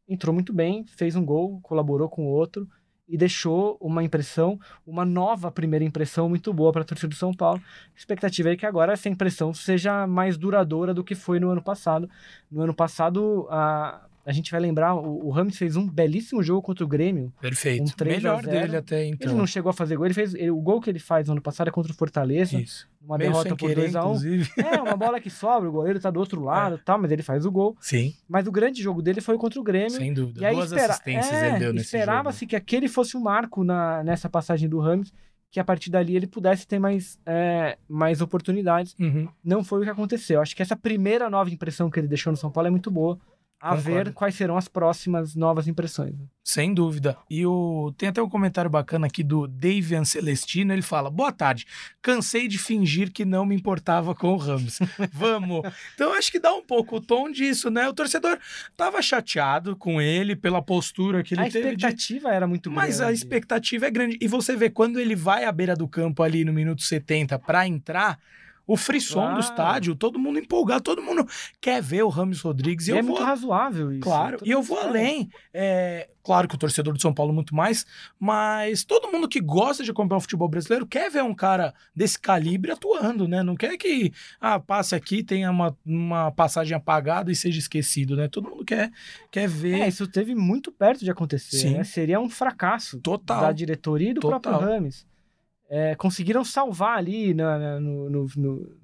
entrou muito bem, fez um gol, colaborou com o outro e deixou uma impressão, uma nova primeira impressão muito boa para a torcida do São Paulo. A expectativa é que agora essa impressão seja mais duradoura do que foi no ano passado. No ano passado, a, a gente vai lembrar, o, o Ramos fez um belíssimo jogo contra o Grêmio. Perfeito. Um 3 a Melhor 0. dele até então. Ele não chegou a fazer gol, ele fez ele- o gol que ele faz no ano passado é contra o Fortaleza, Isso. uma Meio derrota por querer, 2 a 1 inclusive. É, uma bola que sobra, o goleiro tá do outro lado, tá, mas ele faz o gol. Sim, Mas o grande jogo dele foi contra o Grêmio. sem dúvida. E aí Duas espera- assistências é, ele deu nesse jogo. Esperava-se que aquele fosse o marco na, nessa passagem do Ramos, que a partir dali ele pudesse ter mais, é, mais oportunidades. Uhum. Não foi o que aconteceu. Acho que essa primeira nova impressão que ele deixou no São Paulo é muito boa. A Concordo. ver quais serão as próximas novas impressões. Sem dúvida. E o... tem até um comentário bacana aqui do Davian Celestino. Ele fala: Boa tarde. Cansei de fingir que não me importava com o Ramos. Vamos. Então acho que dá um pouco o tom disso, né? O torcedor tava chateado com ele pela postura que ele a teve. de- expectativa era muito Mas a grande. expectativa é grande. E você vê, quando ele vai à beira do campo ali no minuto 70 pra entrar, o frisson Claro. do estádio, todo mundo empolgado, todo mundo quer ver o Ramos Rodrigues. E, E eu é vou muito razoável isso. Claro, e eu vou além. É, claro que o torcedor do São Paulo muito mais, mas todo mundo que gosta de acompanhar o futebol brasileiro quer ver um cara desse calibre atuando, né? Não quer que ah, passe aqui, tenha uma, uma passagem apagada e seja esquecido, né? Todo mundo quer, quer ver. É, isso esteve muito perto de acontecer. Sim. né? Seria um fracasso Total. da diretoria e do Total. próprio Rames. É, conseguiram salvar ali na- na- no, no, no,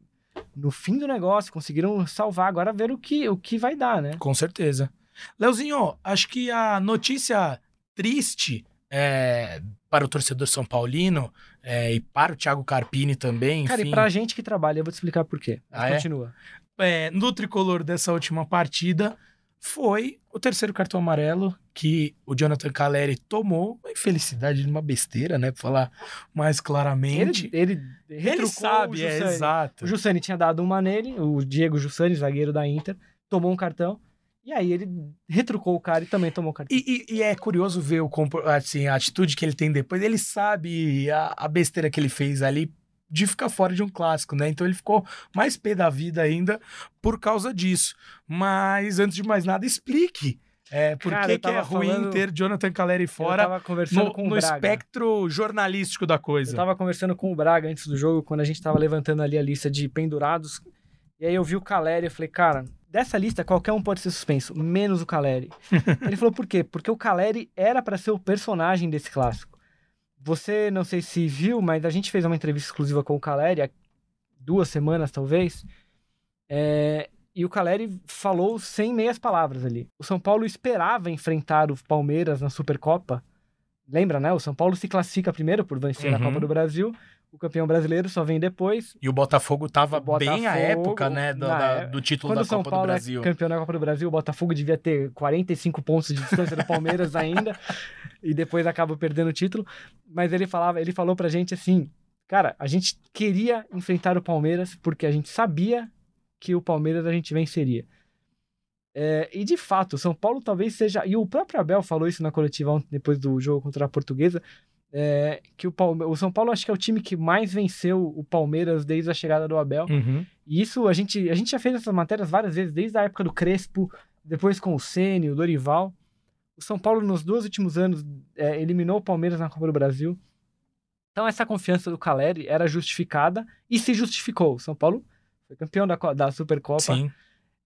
no fim do negócio, conseguiram salvar. Agora ver o que, o que vai dar, né? Com certeza. Leozinho, acho que a notícia triste é, para o torcedor São Paulino é, e para o Thiago Carpini também, Cara, enfim, e pra gente que trabalha, eu vou te explicar por quê. Mas Ah, é? continua. é, no tricolor dessa última partida foi o terceiro cartão amarelo que o Jonathan Caleri tomou. Uma infelicidade, uma besteira, né? Pra falar mais claramente. Ele, ele, Ele retrucou sabe, é exato. O Jussani tinha dado uma nele, o Diego Jussani, zagueiro da Inter, tomou um cartão. E aí ele retrucou o cara e também tomou o cartão. E, e- e é curioso ver o, assim, a atitude que ele tem depois. Ele sabe a, a besteira que ele fez ali de ficar fora de um clássico, né? Então ele ficou mais pé da vida ainda por causa disso. Mas, antes de mais nada, explique. É, por Cara, que, é ruim falando- ter Jonathan Caleri fora no, com o no espectro jornalístico da coisa. Eu tava conversando com o Braga antes do jogo, quando a gente tava levantando ali a lista de pendurados. E aí eu vi o Caleri, eu falei, cara, dessa lista qualquer um pode ser suspenso, menos o Caleri. Ele falou, por quê? Porque o Caleri era pra ser o personagem desse clássico. Você, não sei se viu, mas a gente fez uma entrevista exclusiva com o Caleri há duas semanas, talvez. É, E o Caleri falou sem meias palavras ali. O São Paulo esperava enfrentar o Palmeiras na Supercopa. Lembra, né? O São Paulo se classifica primeiro por vencer a Uhum. Copa do Brasil. O campeão brasileiro só vem depois. E o Botafogo tava O Botafogo, bem à época, né, do, na da- é- do título Quando da o São Copa Paulo do Brasil. é campeão da Copa do Brasil, o Botafogo devia ter 45 pontos de distância do Palmeiras ainda. e depois acaba perdendo o título. Mas ele falava, ele falou pra gente assim: Cara, a gente queria enfrentar o Palmeiras porque a gente sabia que o Palmeiras a gente venceria. É, e de fato, o São Paulo talvez seja. E o próprio Abel falou isso na coletiva ontem, depois do jogo contra a Portuguesa. é, que o, Palme... o São Paulo acho que é o time que mais venceu o Palmeiras desde a chegada do Abel. Uhum. E isso a gente, a gente já fez essas matérias várias vezes, desde a época do Crespo, depois com o Ceni, o Dorival. O São Paulo, nos dois últimos anos, é, eliminou o Palmeiras na Copa do Brasil. Então, essa confiança do Caleri era justificada e se justificou. O São Paulo foi campeão da, da Supercopa. Sim.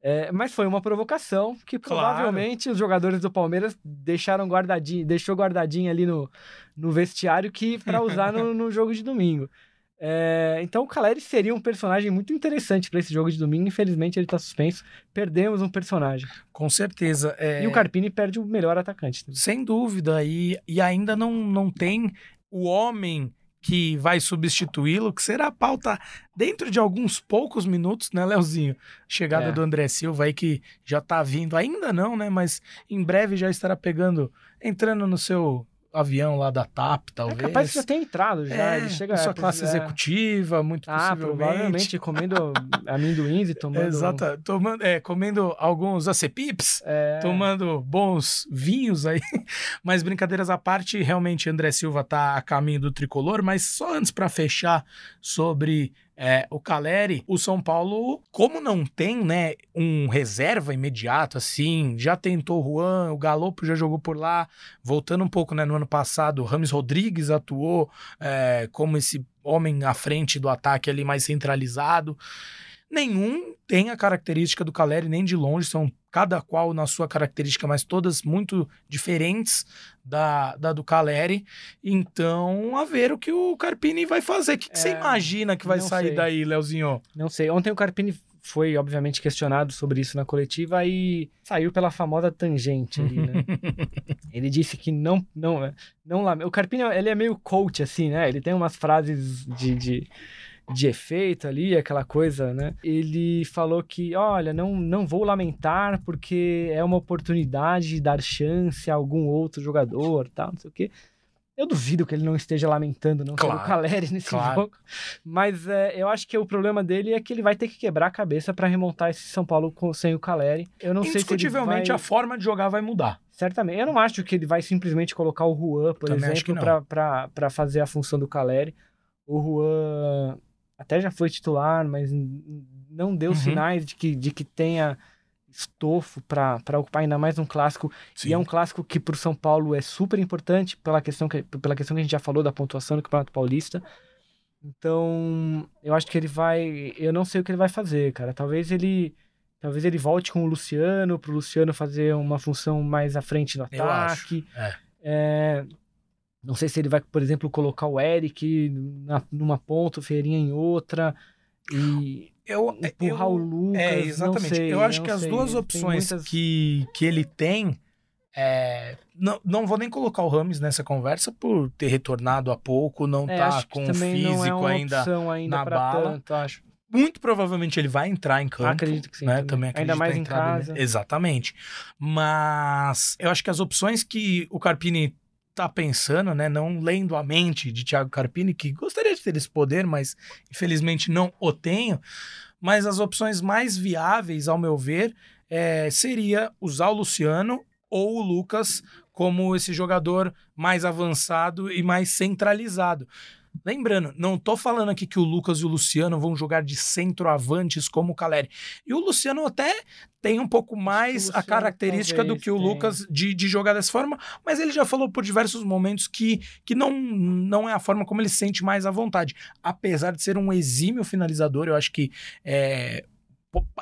É, mas foi uma provocação que Claro. provavelmente os jogadores do Palmeiras deixaram guardadinho, deixou guardadinho ali no, no vestiário que para usar no, no jogo de domingo. É, então o Caleri seria um personagem muito interessante para esse jogo de domingo. Infelizmente ele tá suspenso. Perdemos um personagem. Com certeza. É... E o Carpini perde o melhor atacante. Sem dúvida. E, e ainda não, não tem o homem que vai substituí-lo, que será a pauta dentro de alguns poucos minutos, né, Leozinho? Chegada É. do André Silva aí que já tá vindo, ainda não, né, mas em breve já estará pegando, entrando no seu avião lá da TAP, É talvez. capaz que já tenha entrado já. É, ele chega sua é, classe é. executiva, muito Ah, possivelmente. provavelmente comendo amendoins e tomando. Exato, tomando, é, comendo alguns acepips, É, tomando bons vinhos aí. Mas brincadeiras à parte, realmente André Silva tá a caminho do tricolor, mas só antes para fechar sobre é, o Caleri, o São Paulo, como não tem, né, um reserva imediato assim, já tentou o Juan, o Galopo já jogou por lá, voltando um pouco, né, no ano passado, o Rames Rodrigues atuou é, como esse homem à frente do ataque ali mais centralizado. Nenhum tem a característica do Caleri, nem de longe, são cada qual na sua característica, mas todas muito diferentes da, da do Caleri. Então, a ver o que o Carpini vai fazer. O que, que você É, imagina que vai não sair sei. daí, Leozinho? Não sei. Ontem o Carpini foi, obviamente, questionado sobre isso na coletiva e saiu pela famosa tangente ali, né? ele disse que não, não, não lame- O Carpini, ele é meio coach, assim, né? Ele tem umas frases de, de, de efeito ali, aquela coisa, né? Ele falou que, olha, não, não vou lamentar porque é uma oportunidade de dar chance a algum outro jogador, tal, não sei o quê. Eu duvido que ele não esteja lamentando não Claro, o Caleri nesse claro. jogo. Mas é, eu acho que o problema dele é que ele vai ter que quebrar a cabeça para remontar esse São Paulo com, sem o Caleri. Eu não sei se Indiscutivelmente, vai... a forma de jogar vai mudar. Certamente. Eu não acho que ele vai simplesmente colocar o Juan, por Também exemplo, para fazer a função do Caleri. O Juan até já foi titular, mas não deu Uhum. sinais de que, de que tenha estofo para ocupar ainda mais um clássico. E é um clássico que para o São Paulo é super importante pela questão, que, pela questão que a gente já falou da pontuação do Campeonato Paulista. Então, eu acho que ele vai. Eu não sei o que ele vai fazer, cara. Talvez ele. Talvez ele volte com o Luciano, pro Luciano fazer uma função mais à frente no Eu acho, ataque. é. É, não sei se ele vai, por exemplo, colocar o Eric na- numa ponta, o Ferreirinha em outra. E Eu, empurrar eu- o Lucas. É, exatamente. sei, eu acho que as sei. duas opções muitas- que, que ele tem. é, não, não vou nem colocar o Rames nessa conversa por ter retornado há pouco, não É, tá com o é físico uma ainda. ainda na bala. tanto, acho. Muito provavelmente ele vai entrar em campo. Acredito que sim. né? também. Também Ainda mais em casa. dele. Exatamente. Mas eu acho que as opções que o Carpini tá pensando, né, não lendo a mente de Thiago Carpini, que gostaria de ter esse poder, mas infelizmente não o tenho, mas as opções mais viáveis, ao meu ver, é, seria usar o Luciano ou o Lucas como esse jogador mais avançado e mais centralizado. Lembrando, não tô falando aqui que o Lucas e o Luciano vão jogar de centroavantes como o Caleri. E o Luciano até tem um pouco mais a característica do que o tenha. Lucas de, de jogar dessa forma, mas ele já falou por diversos momentos que, que não, não é a forma como ele se sente mais à vontade. Apesar de ser um exímio finalizador, eu acho que é,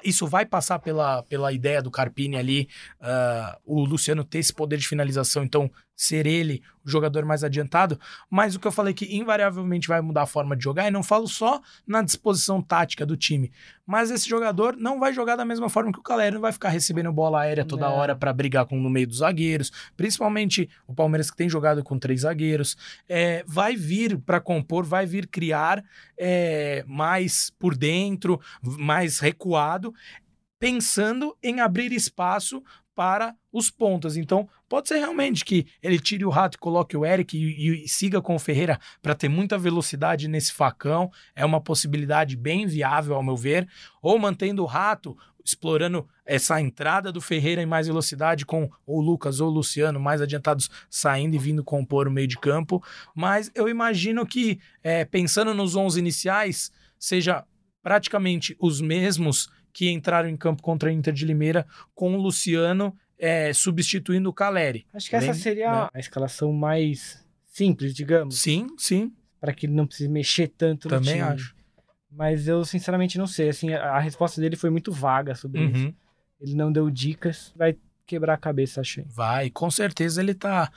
isso vai passar pela, pela ideia do Carpini ali, ah, o Luciano ter esse poder de finalização, então ser ele o jogador mais adiantado, mas o que eu falei que invariavelmente vai mudar a forma de jogar, e não falo só na disposição tática do time, mas esse jogador não vai jogar da mesma forma que o Caleri, não vai ficar recebendo bola aérea toda É. hora para brigar com no meio dos zagueiros, principalmente o Palmeiras que tem jogado com três zagueiros, é, vai vir para compor, vai vir criar é, mais por dentro, mais recuado, pensando em abrir espaço para os pontas. Então, pode ser realmente que ele tire o rato e coloque o Eric e, e siga com o Ferreira para ter muita velocidade nesse facão. É uma possibilidade bem viável, ao meu ver. Ou mantendo o rato, explorando essa entrada do Ferreira em mais velocidade com o Lucas ou o Luciano mais adiantados saindo e vindo compor o meio de campo. Mas eu imagino que, é, pensando nos 11 iniciais, seja praticamente os mesmos que entraram em campo contra a Inter de Limeira com o Luciano é, substituindo o Caleri. Acho que essa Lem- seria né? a escalação mais simples, digamos, Sim, sim, para que ele não precise mexer tanto no também time. acho. Mas eu sinceramente não sei, assim, a, a resposta dele foi muito vaga sobre isso. Uhum. Ele não deu dicas, vai quebrar a cabeça, achei. Vai, com certeza ele tá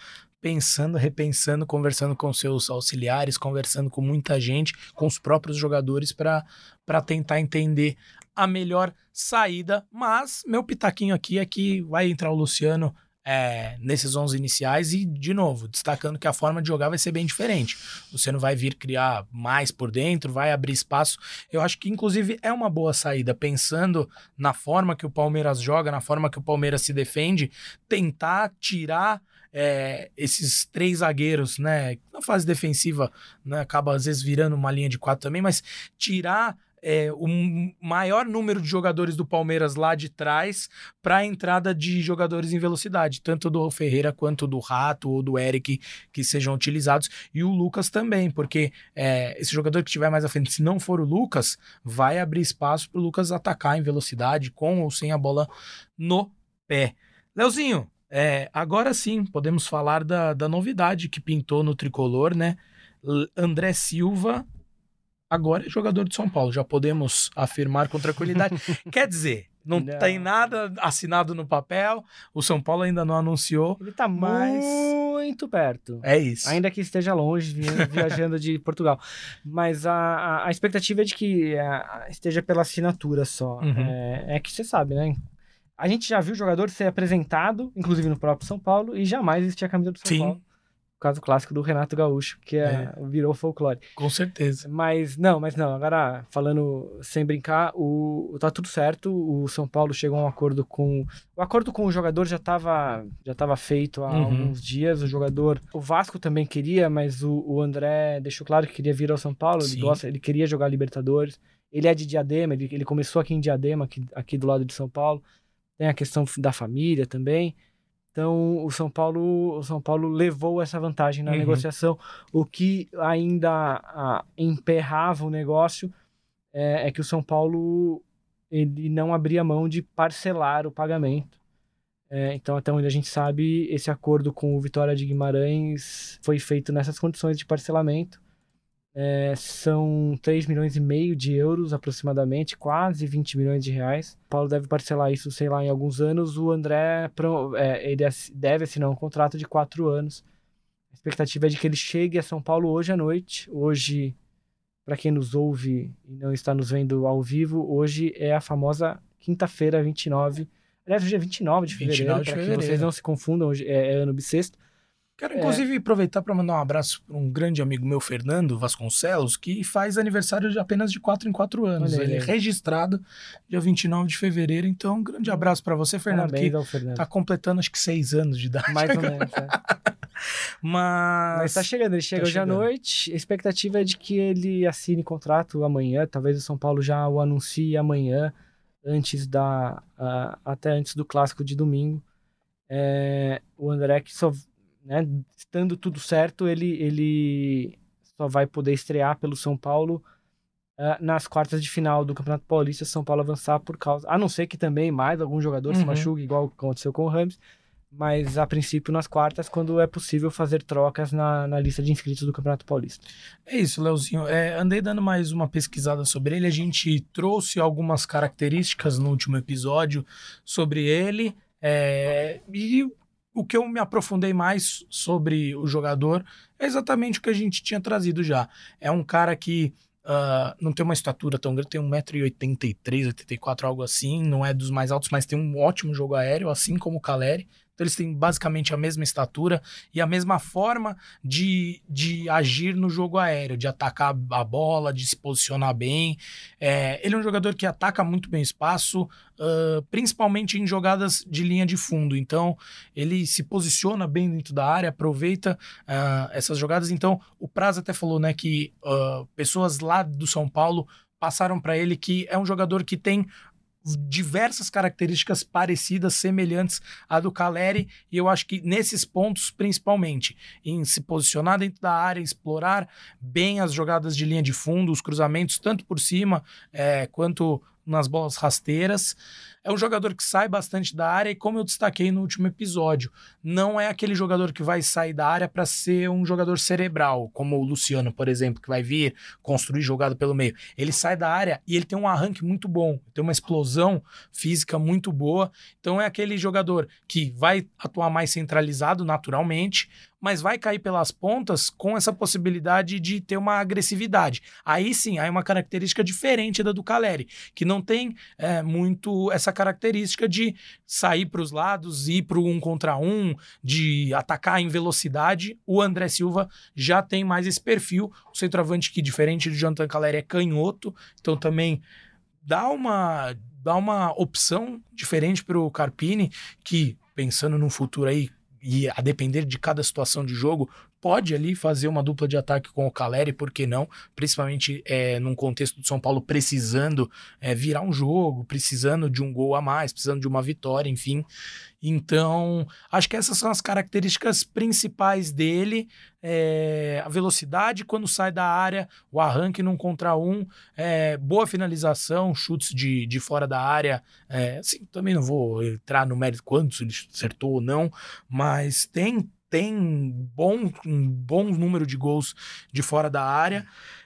pensando, repensando, conversando com seus auxiliares, conversando com muita gente, com os próprios jogadores para tentar entender a melhor saída. Mas meu pitaquinho aqui é que vai entrar o Luciano é, nesses 11 iniciais e, de novo, destacando que a forma de jogar vai ser bem diferente. O Luciano vai vir criar mais por dentro, vai abrir espaço. Eu acho que, inclusive, é uma boa saída, pensando na forma que o Palmeiras joga, na forma que o Palmeiras se defende, tentar tirar é, esses três zagueiros, né? Na fase defensiva, né, acaba às vezes virando uma linha de quatro também, mas tirar é, o maior número de jogadores do Palmeiras lá de trás para a entrada de jogadores em velocidade, tanto do Ferreira quanto do Rato ou do Eric que sejam utilizados, e o Lucas também, porque é, esse jogador que estiver mais à frente, se não for o Lucas, vai abrir espaço para o Lucas atacar em velocidade, com ou sem a bola no pé. Leozinho, é, agora sim, podemos falar da, da novidade que pintou no tricolor, né? André Silva agora é jogador de São Paulo. Já podemos afirmar com tranquilidade. Quer dizer, não, Não. tem nada assinado no papel. O São Paulo ainda não anunciou. Ele tá Mas- muito perto. É isso. Ainda que esteja longe, vi- viajando de Portugal. Mas a, a, a expectativa é de que é, esteja pela assinatura só. Uhum. É, é que você sabe, né? A gente já viu o jogador ser apresentado, inclusive no próprio São Paulo, e jamais existia a camisa do São Sim. Paulo. O caso clássico do Renato Gaúcho, que é, virou folclore. Com certeza. Mas não, mas não. Agora, falando sem brincar, o, tá tudo certo. O São Paulo chegou a um acordo com. O acordo com o jogador já estava já tava feito há Uhum. alguns dias. O jogador. O Vasco também queria, mas o, o André deixou claro que queria vir ao São Paulo. Ele Sim. gosta, ele queria jogar Libertadores. Ele é de Diadema, ele, ele começou aqui em Diadema, aqui, aqui do lado de São Paulo. Tem a questão da família também. Então, o São Paulo, o São Paulo levou essa vantagem na Uhum. negociação. O que ainda ah, emperrava o negócio é, é que o São Paulo ele não abria mão de parcelar o pagamento. É, então, até onde a gente sabe, esse acordo com o Vitória de Guimarães foi feito nessas condições de parcelamento. É, são 3 milhões e meio de euros aproximadamente, quase 20 milhões de reais. O Paulo deve parcelar isso, sei lá, em alguns anos. O André é, ele deve assinar um contrato de quatro anos. A expectativa é de que ele chegue a São Paulo hoje à noite. Hoje, para quem nos ouve e não está nos vendo ao vivo, hoje é a famosa quinta-feira, 29. Aliás, hoje é 29 de 29 fevereiro, para que vocês não se confundam, hoje é, é ano bissexto. Quero, É. inclusive, aproveitar para mandar um abraço para um grande amigo meu, Fernando Vasconcelos, que faz aniversário de apenas de 4 em 4 anos. Ele é registrado dia 29 de fevereiro. Então, um grande abraço para você, Fernando, Parabéns que Fernando. tá completando acho que 6 anos de idade. Mais ou menos, é. Mas. Mas tá chegando, ele chega Tá hoje à chegando. noite. A expectativa é de que ele assine contrato amanhã. Talvez o São Paulo já o anuncie amanhã, antes da. ah, até antes do clássico de domingo. É, o André, que só. Né, estando tudo certo, ele, ele só vai poder estrear pelo São Paulo ah, nas quartas de final do Campeonato Paulista. se São Paulo avançar por causa. A não ser que também mais algum jogador se Uhum. machuque, igual aconteceu com o Rams mas a princípio nas quartas, quando é possível fazer trocas na, na lista de inscritos do Campeonato Paulista. É isso, Leozinho. É, andei dando mais uma pesquisada sobre ele. A gente trouxe algumas características no último episódio sobre ele. é, e o que eu me aprofundei mais sobre o jogador é exatamente o que a gente tinha trazido já. É um cara que ah, não tem uma estatura tão grande, tem 1,83m, 84 algo assim. Não é dos mais altos, mas tem um ótimo jogo aéreo, assim como o Caleri. Então eles têm basicamente a mesma estatura e a mesma forma de, de agir no jogo aéreo, de atacar a bola, de se posicionar bem. É, ele é um jogador que ataca muito bem o espaço, ah, principalmente em jogadas de linha de fundo. Então, ele se posiciona bem dentro da área, aproveita ah, essas jogadas. Então, o Praz até falou né, que ah, pessoas lá do São Paulo passaram para ele que é um jogador que tem diversas características parecidas, semelhantes à do Caleri, e eu acho que nesses pontos, principalmente, em se posicionar dentro da área, explorar bem as jogadas de linha de fundo, os cruzamentos, tanto por cima é, quanto nas bolas rasteiras. É um jogador que sai bastante da área e, como eu destaquei no último episódio, não é aquele jogador que vai sair da área para ser um jogador cerebral, como o Luciano, por exemplo, que vai vir construir jogada pelo meio. Ele sai da área e ele tem um arranque muito bom, tem uma explosão física muito boa. Então é aquele jogador que vai atuar mais centralizado naturalmente, mas vai cair pelas pontas com essa possibilidade de ter uma agressividade. Aí sim, aí é uma característica diferente da do Caleri, que não tem é, muito essa característica de sair para os lados, ir para o um contra um, de atacar em velocidade. O André Silva já tem mais esse perfil. O centroavante que, diferente do Jonathan Caleri, é canhoto, então também dá uma, dá uma opção diferente para o Carpini, que pensando no futuro aí, e a depender de cada situação de jogo, pode ali fazer uma dupla de ataque com o Caleri, por que não? Principalmente é, num contexto do São Paulo precisando é, virar um jogo, precisando de um gol a mais, precisando de uma vitória, enfim. Então, acho que essas são as características principais dele. é, a velocidade quando sai da área, o arranque num contra um, é, boa finalização, chutes de, de fora da área. É, assim, também não vou entrar no mérito quantos ele acertou ou não, mas tem tem bom, um bom número de gols de fora da área.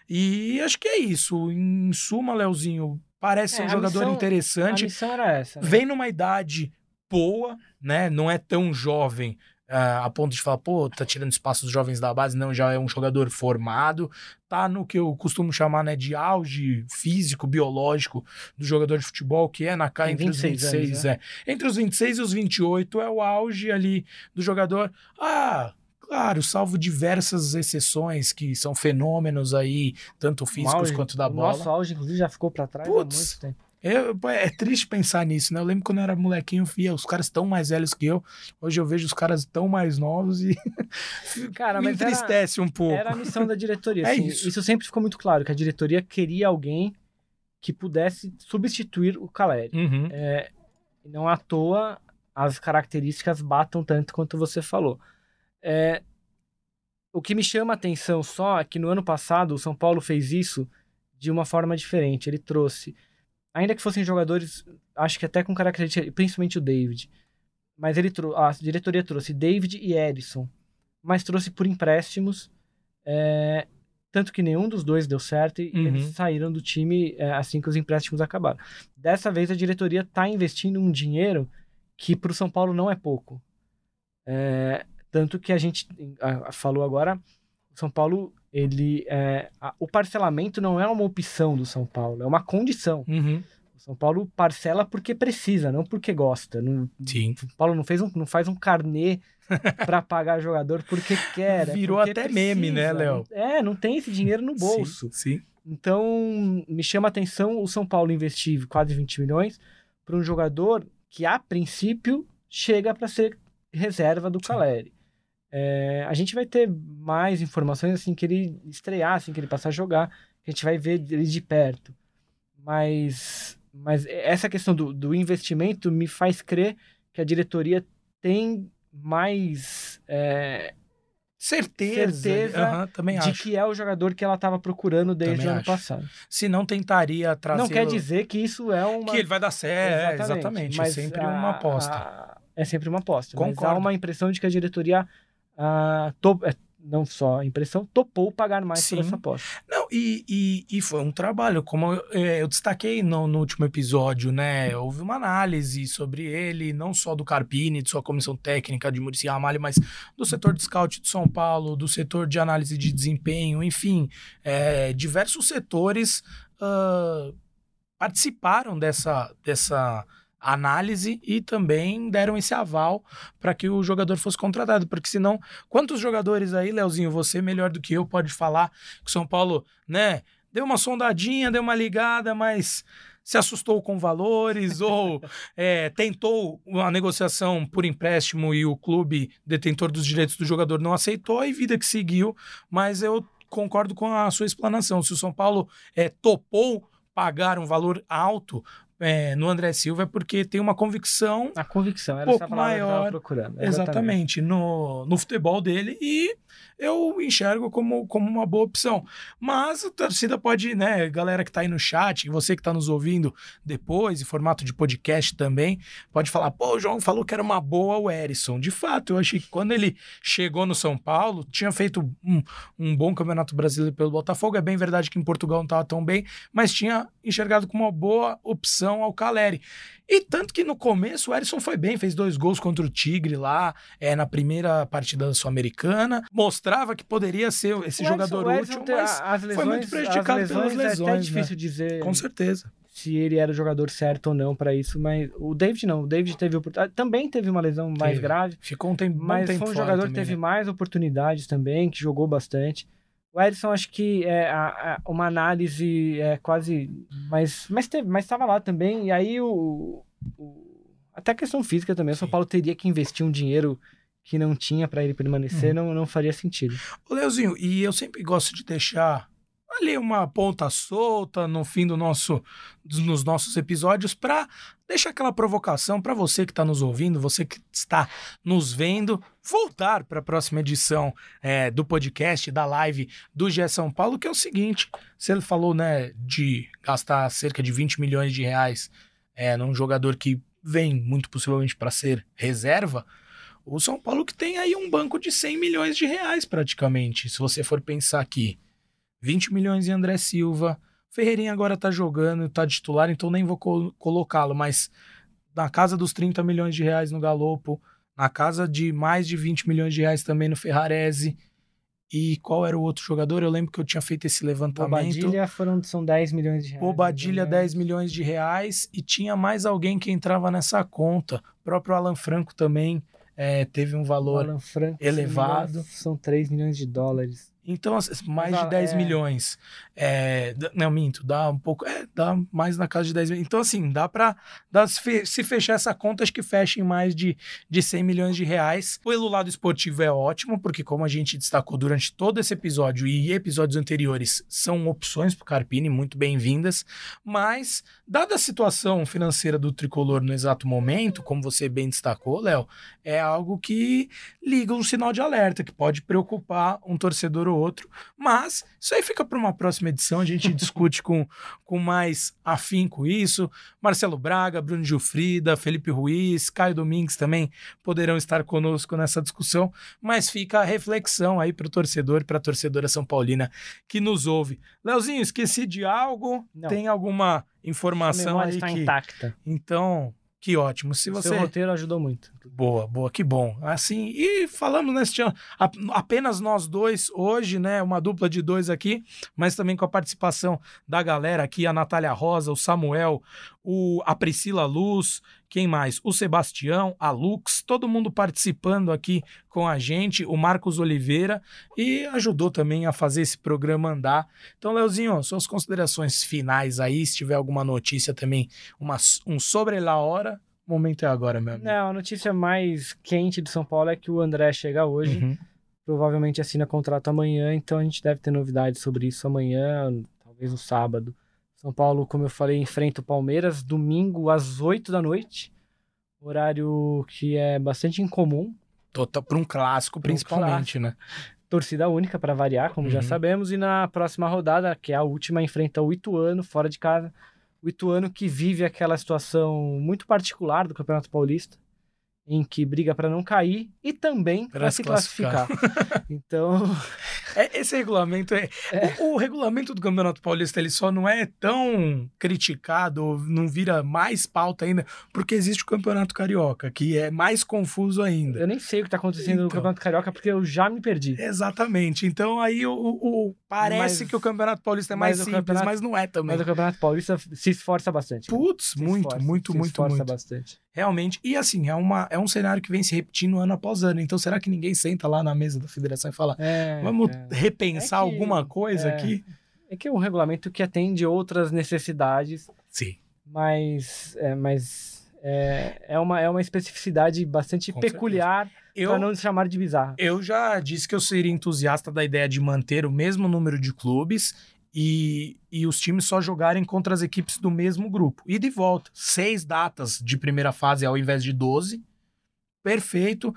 E acho que é isso. Em suma, Leozinho, parece É, ser um a jogador missão- A interessante. missão era essa. né? Vem numa idade boa, né? Não é tão jovem a ponto de falar, pô, tá tirando espaço dos jovens da base, não, já é um jogador formado, tá no que eu costumo chamar, né, de auge físico, biológico do jogador de futebol, que é na Tem entre os 26 26, anos, é. Entre os 26 e os 28 é o auge ali do jogador. Ah, claro, salvo diversas exceções que são fenômenos aí, tanto físicos auge- quanto da o bola. Nosso auge, inclusive, já ficou pra trás há Putz. muito tempo. Eu- é triste pensar nisso, né? Eu lembro quando eu era molequinho, via os caras tão mais velhos que eu. Hoje eu vejo os caras tão mais novos e Cara, me mas era- entristece um pouco. Era a missão da diretoria. É assim, isso. sempre ficou muito claro, que a diretoria queria alguém que pudesse substituir o Caleri. Uhum. É, não à toa as características batam tanto quanto você falou. É, o que me chama a atenção só é que no ano passado o São Paulo fez isso de uma forma diferente. Ele trouxe, ainda que fossem jogadores, acho que até com características, principalmente o David, mas ele trou- a diretoria trouxe David e Edson, mas trouxe por empréstimos. é, tanto que nenhum dos dois deu certo e Uhum. eles saíram do time é, assim que os empréstimos acabaram. Dessa vez a diretoria está investindo um dinheiro que para o São Paulo não é pouco. É, tanto que a gente a- a- falou agora, o São Paulo, ele, é, a- o parcelamento não é uma opção do São Paulo, é uma condição. Uhum. O São Paulo parcela porque precisa, não porque gosta. Não, Sim. o São Paulo não, fez um, não faz um carnê para pagar jogador porque quer. é Virou porque até meme, né, Léo? É, não tem esse dinheiro no bolso. Sim. sim. Então, me chama a atenção o São Paulo investir quase 20 milhões para um jogador que, a princípio, chega para ser reserva do. Caleri. É, a gente vai ter mais informações assim que ele estrear, assim que ele passar a jogar, a gente vai ver ele de perto. Mas, mas essa questão do, do investimento me faz crer que a diretoria tem mais é, Certeza. Certeza Aham, também de acho. que é o jogador que ela estava procurando desde Também o ano acho. passado. Se não tentaria trazer. Não quer dizer que isso é uma. que ele vai dar certo. É, exatamente. É mas sempre a- uma aposta. a- é sempre uma aposta. Mas Concordo. há uma impressão de que a diretoria ah, to- é, não só a impressão, topou pagar mais Sim. por essa aposta. Não, e, e, e foi um trabalho, como eu, eh, eu destaquei no, no último episódio, né? Houve uma análise sobre ele, não só do Carpini, de sua comissão técnica de Muricy Ramalho, mas do setor de scout de São Paulo, do setor de análise de desempenho, enfim, eh, diversos setores ah, participaram dessa, dessa análise e também deram esse aval para que o jogador fosse contratado, porque senão, quantos jogadores aí, Leozinho, você melhor do que eu pode falar que o São Paulo, né, deu uma sondadinha, deu uma ligada, mas se assustou com valores ou é, tentou uma negociação por empréstimo e o clube detentor dos direitos do jogador não aceitou e vida que seguiu, mas eu concordo com a sua explanação. Se o São Paulo é, topou pagar um valor alto é, no André Silva é porque tem uma convicção A convicção era Pouco essa palavra que eu maior. procurando. Exatamente, no, no futebol dele e eu enxergo como, como uma boa opção. Mas a torcida pode, né, galera que tá aí no chat, você que tá nos ouvindo depois, em formato de podcast também, pode falar, pô, o João falou que era uma boa o Erisson. De fato, eu achei que quando ele chegou no São Paulo, tinha feito um, um bom campeonato brasileiro pelo Botafogo. É bem verdade que em Portugal não tava tão bem, mas tinha enxergado como uma boa opção ao Caleri. E tanto que no começo o Erisson foi bem, fez dois gols contra o Tigre lá, é, na primeira partida da Sul-Americana. Mostrava que poderia ser esse O jogador Edson útil, mas as lesões, muito prejudicado as pelas lesões, É lesões, até né? difícil dizer com certeza. se ele era o jogador certo ou não para isso, mas o David não. O David teve oportunidade. Também teve uma lesão mais Teve. grave, Ficou um tempo, mas tempo foi um jogador que também, teve né? mais oportunidades também, que jogou bastante. O Edson, acho que é a- a- uma análise é quase. Mas mas teve, mas estava lá também. E aí o, o- até a questão física também. O São. Paulo teria que investir um dinheiro que não tinha para ele permanecer, Uhum. não, não faria sentido. Ô, Leozinho, e eu sempre gosto de deixar ali uma ponta solta no fim do nosso, dos, nos nossos episódios para deixar aquela provocação para você que está nos ouvindo, você que está nos vendo, voltar para a próxima edição é, do podcast, da live do GE São Paulo, que é o seguinte: se ele falou né, de gastar cerca de 20 milhões de reais é, num jogador que vem muito possivelmente para ser reserva, O São Paulo que tem aí um banco de 100 milhões de reais praticamente, se você for pensar aqui. 20 milhões em André Silva. Ferreirinha agora tá jogando, tá titular, então nem vou col colocá-lo, mas na casa dos 30 milhões de reais no Galopo, na casa de mais de 20 milhões de reais também no Ferrarese. E qual era o outro jogador? Eu lembro que eu tinha feito esse levantamento. Bobadilha foram, são 10 milhões de reais. Bobadilha, 10 milhões de reais. E tinha mais alguém que entrava nessa conta. O próprio Alan Franco também é, teve um valor Franco, elevado. São 3 milhões de dólares. Então, mais de 10 é... milhões. É, não, minto, dá um pouco. É, dá mais na casa de 10 milhões. Então, assim, dá dá, se fechar essa conta, acho que fecha em mais de, de 100 milhões de reais. Pelo lado esportivo é ótimo, porque, como a gente destacou durante todo esse episódio e episódios anteriores, são opções pro Carpini, muito bem-vindas. Mas, dada a situação financeira do tricolor no exato momento, como você bem destacou, Léo, é algo que liga um sinal de alerta, que pode preocupar um torcedor ou outro. Mas isso aí fica para uma próxima edição, a gente discute com, com mais afinco isso. Marcelo Braga, Bruno Gilfrida, Felipe Ruiz, Caio Domingues também poderão estar conosco nessa discussão, mas fica a reflexão aí para o torcedor, para a torcedora São Paulina que nos ouve. Leozinho, esqueci de algo? Não. Tem alguma informação aí está que... intacta. Então, que ótimo. Se você... Seu roteiro ajudou muito. Boa, boa, que bom. Assim, e falamos neste ano, apenas nós dois hoje, né? Uma dupla de dois aqui, mas também com a participação da galera aqui, a Natália Rosa, o Samuel, o, a Priscila Luz, quem mais? O Sebastião, a Lux, todo mundo participando aqui com a gente, o Marcos Oliveira, e ajudou também a fazer esse programa andar. Então, Leozinho, suas considerações finais aí, se tiver alguma notícia também, uma, um sobre la hora, o momento é agora, meu amigo. Não, a notícia mais quente de São Paulo é que o André chega hoje. Uhum. Provavelmente assina contrato amanhã, então a gente deve ter novidades sobre isso amanhã, talvez no sábado. São Paulo, como eu falei, enfrenta o Palmeiras domingo às 8 da noite. Horário que é bastante incomum. Total para um clássico, principalmente, um clássico. né? Torcida única para variar, como uhum. já sabemos. E na próxima rodada, que é a última, enfrenta o Ituano, fora de casa o Ituano que vive aquela situação muito particular do Campeonato Paulista, em que briga para não cair e também para se classificar. classificar. então, é, esse regulamento é, é. O, o, regulamento do Campeonato Paulista ele só não é tão criticado, não vira mais pauta ainda, porque existe o Campeonato Carioca, que é mais confuso ainda. Eu nem sei o que está acontecendo então, no Campeonato Carioca porque eu já me perdi. Exatamente. Então aí o, o parece mas, que o Campeonato Paulista é mais simples, mas não é também. Mas o Campeonato Paulista se esforça bastante. Putz, muito, esforça, muito, muito, muito. bastante. Realmente. E assim, é, uma, é um cenário que vem se repetindo ano após ano. Então, será que ninguém senta lá na mesa da federação e fala: é, vamos é. Repensar é que, alguma coisa é, aqui? É que é um regulamento que atende outras necessidades. Sim. Mas, é, mas é, é, uma, é uma especificidade bastante Com peculiar para não chamar de bizarro. Eu já disse que eu seria entusiasta da ideia de manter o mesmo número de clubes e, e os times só jogarem contra as equipes do mesmo grupo. E de volta, seis datas de primeira fase ao invés de 12. Perfeito.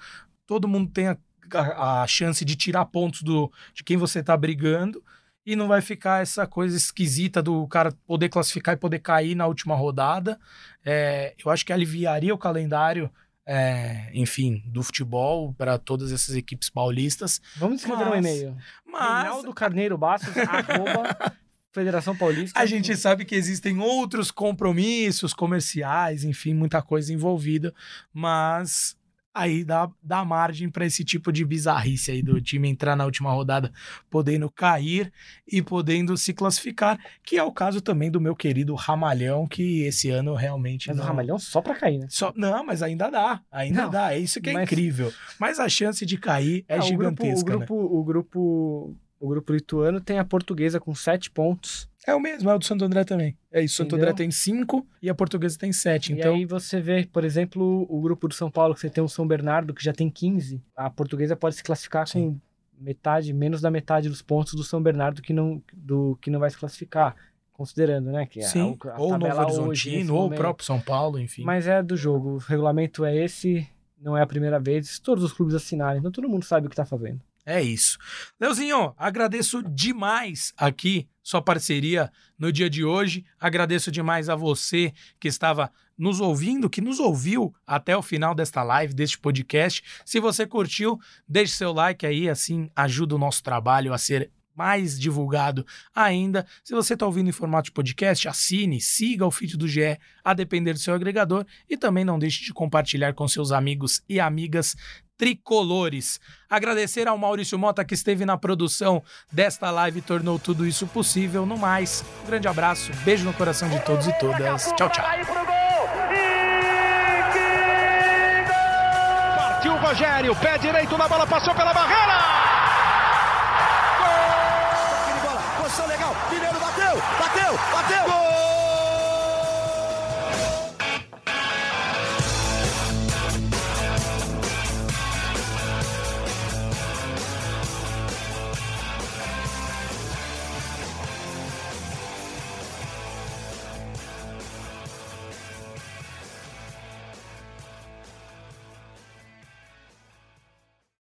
Todo mundo tem a, a, chance de tirar pontos do, de quem você está brigando. E não vai ficar essa coisa esquisita do cara poder classificar e poder cair na última rodada. É, eu acho que aliviaria o calendário é, enfim, do futebol para todas essas equipes paulistas. Vamos escrever mas, um e-mail. Mas... Reinaldo Carneiro Bastos, arroba Federação Paulista. A gente sabe que existem outros compromissos comerciais, enfim, muita coisa envolvida, mas aí dá, dá margem para esse tipo de bizarrice aí do time entrar na última rodada podendo cair e podendo se classificar, que é o caso também do meu querido Ramalhão, que esse ano realmente Mas não... o Ramalhão só para cair, né? Só... Não, mas ainda dá, ainda não, dá, é isso que é mas... incrível. Mas a chance de cair é, gigantesca, o grupo, o grupo, né? o grupo o grupo lituano tem a portuguesa com sete pontos. É o mesmo, é o do Santo André também. É isso, o Santo André tem cinco e a portuguesa tem sete. E então... aí você vê, por exemplo, o grupo do São Paulo, que você tem o São Bernardo, que já tem 15. A portuguesa pode se classificar Sim. com metade, menos da metade dos pontos do São Bernardo que não, do, que não vai se classificar. Considerando, né? Que Sim, a, a ou Novo Horizontino, ou o próprio São Paulo, enfim. Mas é do jogo. O regulamento é esse, não é a primeira vez. Todos os clubes assinarem, então todo mundo sabe o que está fazendo. É isso. Leozinho, agradeço demais aqui sua parceria no dia de hoje. Agradeço demais a você que estava nos ouvindo, que nos ouviu até o final desta live, deste podcast. Se você curtiu, deixe seu like aí, assim ajuda o nosso trabalho a ser mais divulgado ainda. Se você está ouvindo em formato de podcast, assine, siga o feed do GE a depender do seu agregador e também não deixe de compartilhar com seus amigos e amigas tricolores. Agradecer ao Maurício Mota que esteve na produção desta live e tornou tudo isso possível. No mais, um grande abraço, beijo no coração de todos e todas. Tchau, tchau. Partiu o Rogério, pé direito na bola, passou pela barreira!